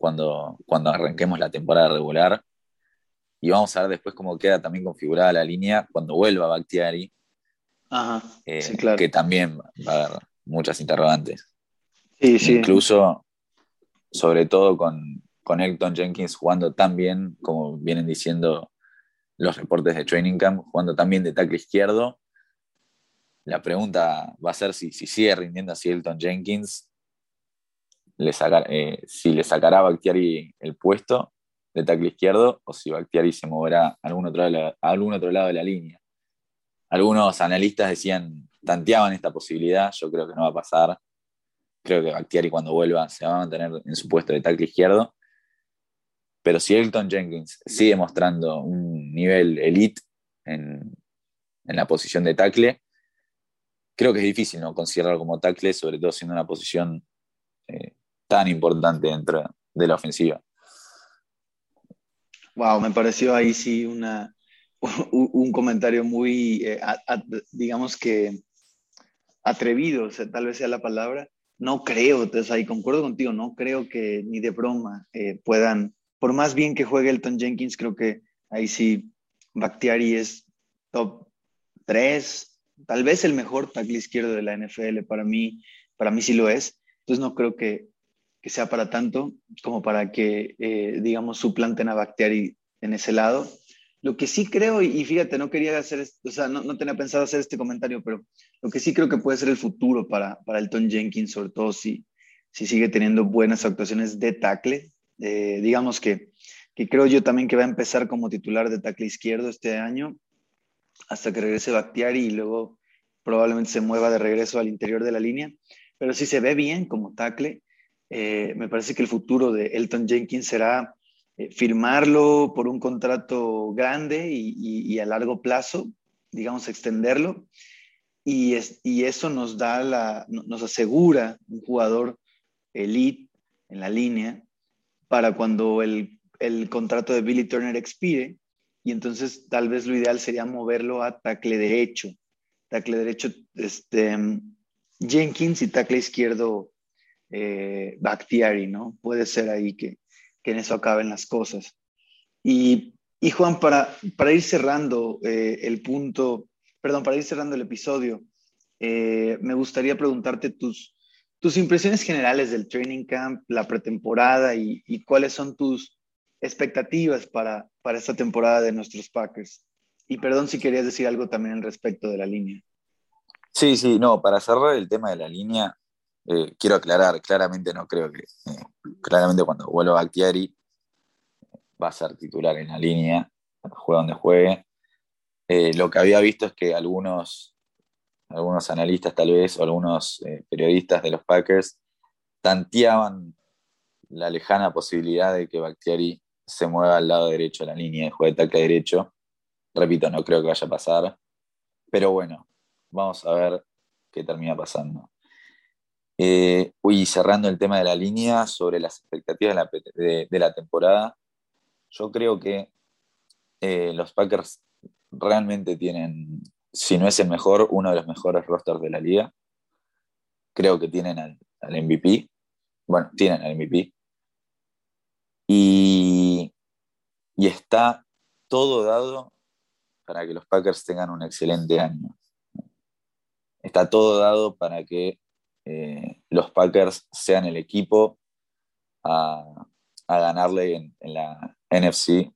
cuando, cuando arranquemos la temporada regular. Y vamos a ver después cómo queda también configurada la línea cuando vuelva Bactiari. Ajá, eh, Que también va a haber muchas interrogantes. Sí, sí. Incluso, sobre todo con, con Elton Jenkins jugando tan bien, como vienen diciendo los reportes de Training Camp, jugando tan bien de tackle izquierdo. La pregunta va a ser si, si sigue rindiendo así Elton Jenkins, eh, si le sacará Bactiari el puesto de tackle izquierdo o si Bactiari se moverá a algún otro, a algún otro lado de la línea. Algunos analistas decían, tanteaban esta posibilidad, yo creo que no va a pasar. Creo que Bactiari cuando vuelva se va a mantener en su puesto de tackle izquierdo pero si Elton Jenkins sigue mostrando un nivel elite en, la posición de tackle, creo que es difícil no considerarlo como tackle, sobre todo siendo una posición eh, tan importante dentro de la ofensiva. Wow, me pareció ahí sí una, un, comentario muy, eh, digamos que atrevido, tal vez sea la palabra. No creo, entonces ahí concuerdo contigo, no creo que ni de broma eh, puedan por más bien que juegue Elton Jenkins, creo que ahí sí Bakhtiari es top 3, tal vez el mejor tackle izquierdo de la NFL. Para mí, para mí sí lo es. Entonces no creo que, sea para tanto como para que, eh, digamos, suplanten a Bakhtiari en ese lado. Lo que sí creo, y fíjate, no quería hacer, o sea, no, tenía pensado hacer este comentario, pero lo que sí creo que puede ser el futuro para, para Elton Jenkins, sobre si, si sigue teniendo buenas actuaciones de tackle, eh, digamos que, creo yo también que va a empezar como titular de tackle izquierdo este año, hasta que regrese Bactiari y luego probablemente se mueva de regreso al interior de la línea. Pero si se ve bien como tackle, eh, me parece que el futuro de Elton Jenkins será eh, firmarlo por un contrato grande y, a largo plazo, digamos, extenderlo. Y, y eso nos da la, nos asegura un jugador elite en la línea para cuando el, contrato de Billy Turner expire y entonces tal vez lo ideal sería moverlo a tackle derecho. Tackle derecho, este, Jenkins y tackle izquierdo eh, Bakhtiari, ¿no? Puede ser ahí que, en eso acaben las cosas. Y, Juan, para, para ir cerrando eh, el punto, perdón, para ir cerrando el episodio, eh, me gustaría preguntarte tus, tus impresiones generales del training camp, la pretemporada y, cuáles son tus expectativas para, para, esta temporada de nuestros Packers. Y perdón si querías decir algo también respecto de la línea. Sí, sí, no, para cerrar el tema de la línea, eh, quiero aclarar, claramente no creo que, eh, claramente cuando vuelva Bactiari va a ser titular en la línea, juegue donde juegue. Eh, lo que había visto es que algunos algunos analistas tal vez, o algunos periodistas de los Packers, tanteaban la lejana posibilidad de que Bactiari se mueva al lado derecho de la línea y juegue tackle derecho. Repito, no creo que vaya a pasar. Pero bueno, vamos a ver qué termina pasando. Eh, uy, cerrando el tema de la línea sobre las expectativas de la, temporada, yo creo que eh, los Packers realmente tienen, si no es el mejor, uno de los mejores rosters de la liga. Creo que tienen al, al MVP. Bueno, tienen al MVP. Y, y está todo dado para que los Packers tengan un excelente año. Está todo dado para que eh, los Packers sean el equipo a, ganarle en, la NFC.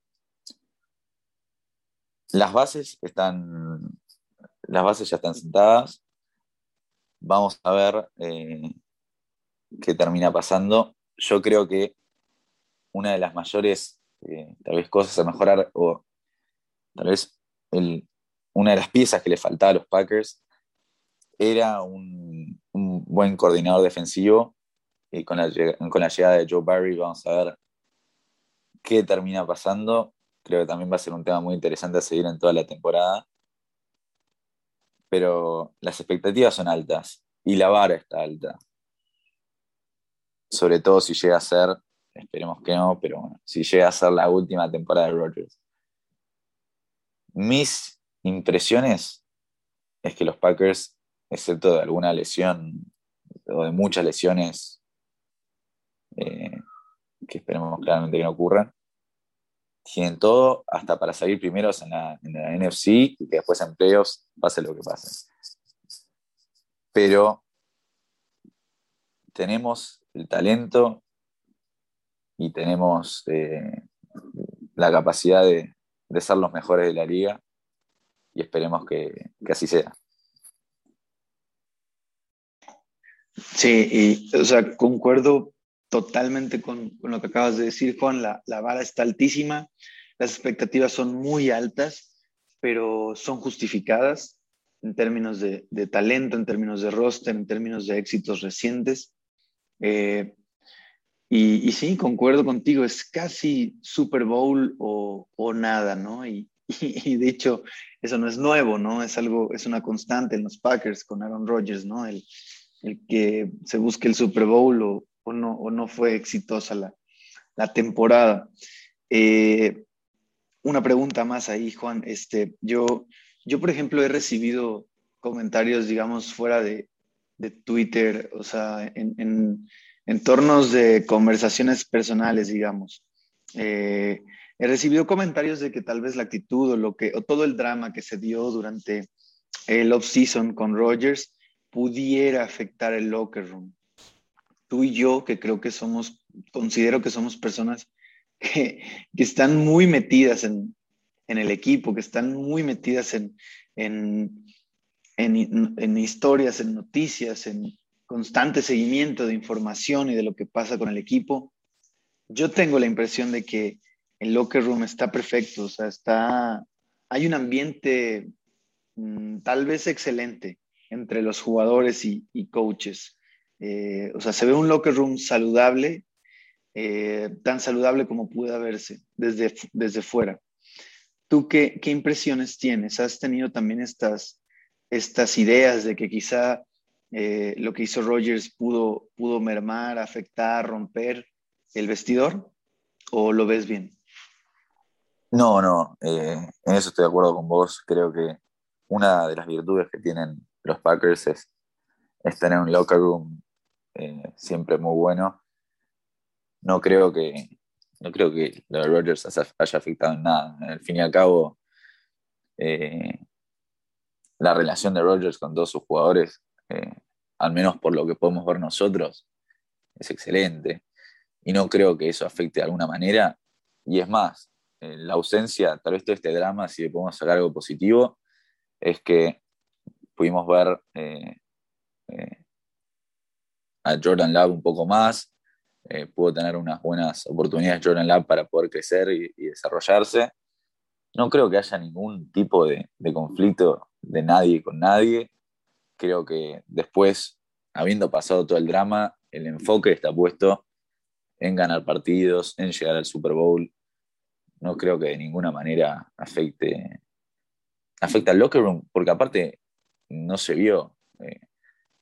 Las bases están, las bases ya están sentadas. Vamos a ver eh, qué termina pasando. Yo creo que una de las mayores, eh, tal vez, cosas a mejorar, o tal vez una de las piezas que le faltaba a los Packers era un, buen coordinador defensivo y con la, llegada de Joe Barry vamos a ver qué termina pasando. Creo que también va a ser un tema muy interesante a seguir en toda la temporada. Pero las expectativas son altas y la vara está alta. Sobre todo si llega a ser, esperemos que no, pero bueno, si llega a ser la última temporada de Rodgers. Mis impresiones es que los Packers excepto de alguna lesión de muchas lesiones eh, que esperemos claramente que no ocurran. Tienen todo hasta para salir primeros en la, NFC y que después en playoffs pase lo que pase. Pero tenemos el talento y tenemos eh, la capacidad de, ser los mejores de la liga y esperemos que así sea. Sí, y, o sea, concuerdo totalmente con, lo que acabas de decir, Juan. La, la, vara está altísima, las expectativas son muy altas, pero son justificadas en términos de, talento, en términos de roster, en términos de éxitos recientes. Eh, y, sí, concuerdo contigo, es casi Super Bowl o, nada, ¿no? Y, y, de hecho, eso no es nuevo, ¿no? Es algo, es una constante en los Packers con Aaron Rodgers, ¿no? El, el que se busque el Super Bowl o, no, o no, fue exitosa la, temporada. Eh, una pregunta más ahí, Juan. Este, yo, yo, por ejemplo, he recibido comentarios, digamos, fuera de, Twitter, o sea, en, en, entornos de conversaciones personales, digamos. Eh, he recibido comentarios de que tal vez la actitud o, lo que, o todo el drama que se dio durante el off-season con Rogers pudiera afectar el locker room. Tú y yo, que creo que somos, considero que somos personas que, están muy metidas en, el equipo, que están muy metidas en, en, en, historias, en noticias, en constante seguimiento de información y de lo que pasa con el equipo. Yo tengo la impresión de que el locker room está perfecto, o sea, está, hay un ambiente mm, tal vez excelente, entre los jugadores y, coaches. Eh, o sea, se ve un locker room saludable, eh, tan saludable como puede verse desde, desde fuera. ¿Tú qué, qué, impresiones tienes? ¿Has tenido también estas, estas ideas de que quizá eh, lo que hizo Rogers pudo, pudo mermar, afectar, romper el vestidor? ¿O lo ves bien? No, no, en eso estoy de acuerdo con vos. Creo que una de las virtudes que tienen los Packers es, tener un locker room eh, siempre muy bueno. No creo que no creo que lo de Rodgers haya afectado en nada. Al fin y al cabo, eh, la relación de Rodgers con todos sus jugadores, eh, al menos por lo que podemos ver nosotros, es excelente. Y no creo que eso afecte de alguna manera. Y es más, la ausencia, tal vez todo este drama, si le podemos sacar algo positivo, es que pudimos ver eh, eh, a Jordan Love un poco más, eh, pudo tener unas buenas oportunidades Jordan Love para poder crecer y, desarrollarse. No creo que haya ningún tipo de, conflicto de nadie con nadie. Creo que después, habiendo pasado todo el drama, el enfoque está puesto en ganar partidos, en llegar al Super Bowl. No creo que de ninguna manera afecte, afecte al locker room, porque aparte no se vio. Eh,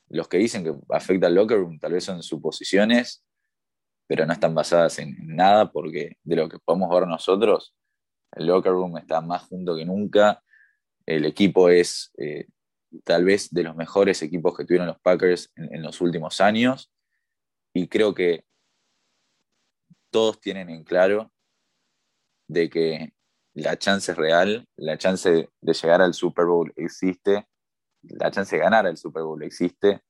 los que dicen que afecta al locker room tal vez son suposiciones, pero no están basadas en nada porque de lo que podemos ver nosotros, el locker room está más junto que nunca, el equipo es eh, tal vez de los mejores equipos que tuvieron los Packers en, los últimos años. Y creo que todos tienen en claro de que la chance es real, la chance de llegar al Super Bowl existe, la chance de ganar al Super Bowl existe.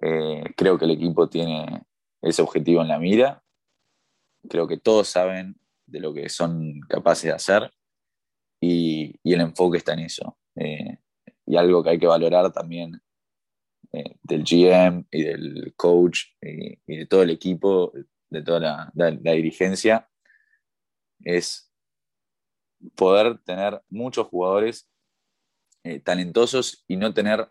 Eh, creo que el equipo tiene ese objetivo en la mira. Creo que todos saben de lo que son capaces de hacer y, el enfoque está en eso. Eh, y algo que hay que valorar también eh, del GM y del coach y, de todo el equipo, de toda la, dirigencia, es poder tener muchos jugadores eh, talentosos y no tener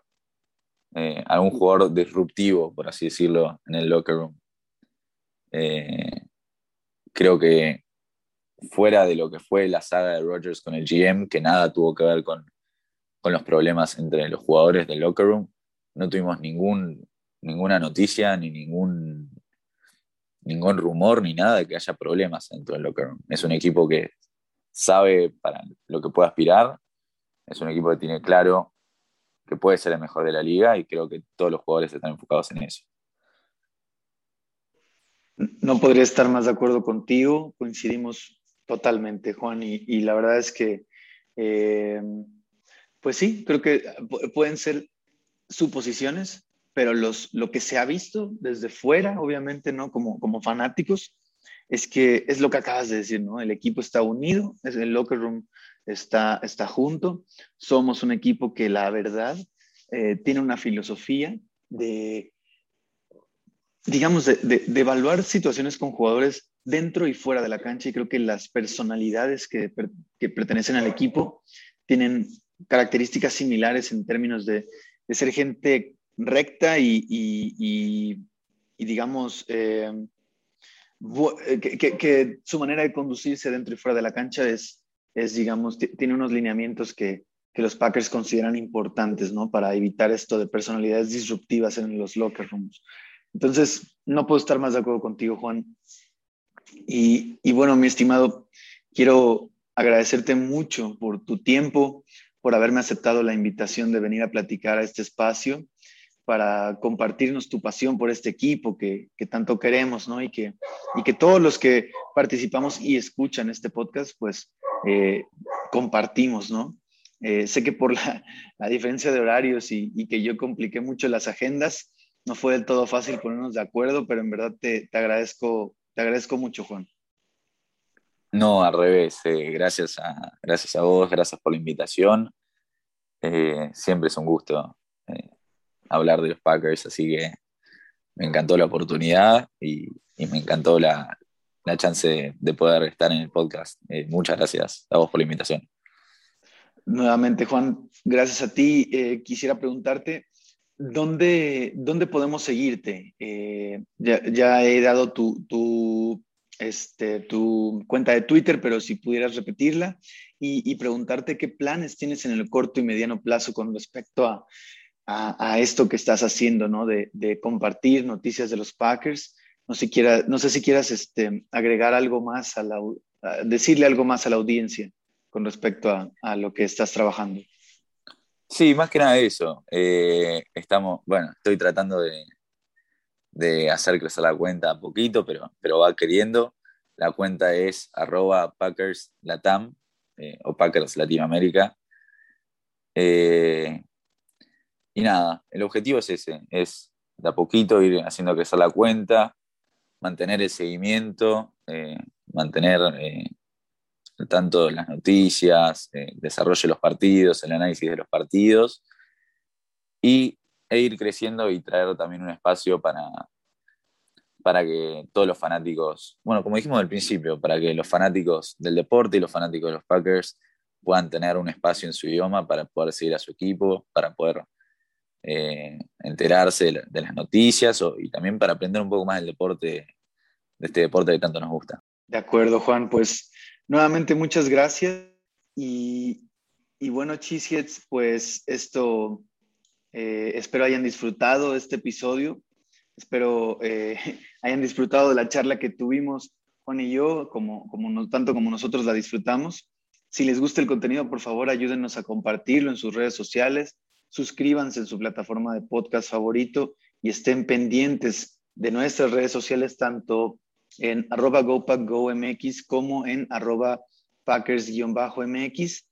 algún jugador disruptivo, por así decirlo, en el locker room. creo que fuera de lo que fue la saga de Rogers con el GM, que nada tuvo que ver con, los problemas entre los jugadores del locker room, no tuvimos ningún, ninguna noticia ni ningún, ningún rumor ni nada de que haya problemas dentro del locker room. Es un equipo que sabe para lo que puede aspirar, es un equipo que tiene claro que puede ser el mejor de la liga y creo que todos los jugadores están enfocados en eso. No podría estar más de acuerdo contigo, coincidimos Totalmente, Juan. Y, la verdad es que, eh, pues sí, creo que pueden ser suposiciones, pero lo que se ha visto desde fuera, obviamente, ¿no? Como, como fanáticos, es que es lo que acabas de decir, ¿no? El equipo está unido, el locker room está, está junto, somos un equipo que la verdad eh, tiene una filosofía de, digamos, de, de, evaluar situaciones con jugadores dentro y fuera de la cancha y creo que las personalidades que, pertenecen al equipo tienen características similares en términos de, ser gente recta y, digamos, eh, eh, que, su manera de conducirse dentro y fuera de la cancha es, es digamos, tiene unos lineamientos que, los Packers consideran importantes, ¿no? Para evitar esto de personalidades disruptivas en los locker rooms. Entonces, no puedo estar más de acuerdo contigo, Juan. Y, bueno, mi estimado, quiero agradecerte mucho por tu tiempo, por haberme aceptado la invitación de venir a platicar a este espacio para compartirnos tu pasión por este equipo que, tanto queremos, ¿no? Y que, y que todos los que participamos y escuchan este podcast, pues eh, compartimos, ¿no? Eh, sé que por la, diferencia de horarios y, que yo compliqué mucho las agendas, no fue del todo fácil ponernos de acuerdo, pero en verdad te, te agradezco te agradezco mucho, Juan. No, al revés. Eh, gracias, a, gracias a vos, gracias por la invitación. Siempre es un gusto hablar de los Packers, así que me encantó la oportunidad y, me encantó la, chance de, poder estar en el podcast. muchas gracias a vos por la invitación. Nuevamente, Juan, gracias a ti. quisiera preguntarte, ¿Dónde, ¿Dónde podemos seguirte? Eh, ya, he dado tu, tu, este, tu cuenta de Twitter, pero si pudieras repetirla y, preguntarte qué planes tienes en el corto y mediano plazo con respecto a, a, esto que estás haciendo, ¿no? De, de, compartir noticias de los Packers. No, sé, no sé si quieras este, agregar algo más a la, decirle algo más a la audiencia con respecto a, lo que estás trabajando. Sí, más que nada eso. Eh, estamos, bueno, estoy tratando de, hacer crecer la cuenta a poquito, pero, pero va queriendo. La cuenta es arroba Packers Latam eh, o Packers Latinoamérica. Eh, y nada, el objetivo es ese, es de a poquito ir haciendo crecer la cuenta, mantener el seguimiento, mantener tanto las noticias, eh, desarrollo de los partidos, el análisis de los partidos, y, e ir creciendo y traer también un espacio para, para que todos los fanáticos, bueno, como dijimos al principio, para que los fanáticos del deporte y los fanáticos de los Packers puedan tener un espacio en su idioma para poder seguir a su equipo, para poder eh, enterarse de, las noticias y también para aprender un poco más del deporte, de este deporte que tanto nos gusta. De acuerdo, Juan, pues Nuevamente, muchas gracias y, Y bueno, Cheeseheads, pues esto, eh, espero hayan disfrutado este episodio. Espero eh, hayan disfrutado de la charla que tuvimos Juan y yo, como, como tanto como nosotros la disfrutamos. Si les gusta el contenido, por favor, ayúdenos a compartirlo en sus redes sociales, suscríbanse en su plataforma de podcast favorito y estén pendientes de nuestras redes sociales, tanto en arroba GoPackGoMX como en arroba Packers-MX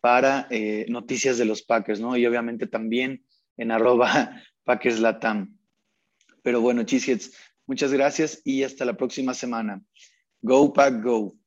para eh, noticias de los Packers, ¿no? Y obviamente también en arroba Packers Latam. Pero bueno, Cheeseheads, muchas gracias y hasta la próxima semana. Go Pack Go.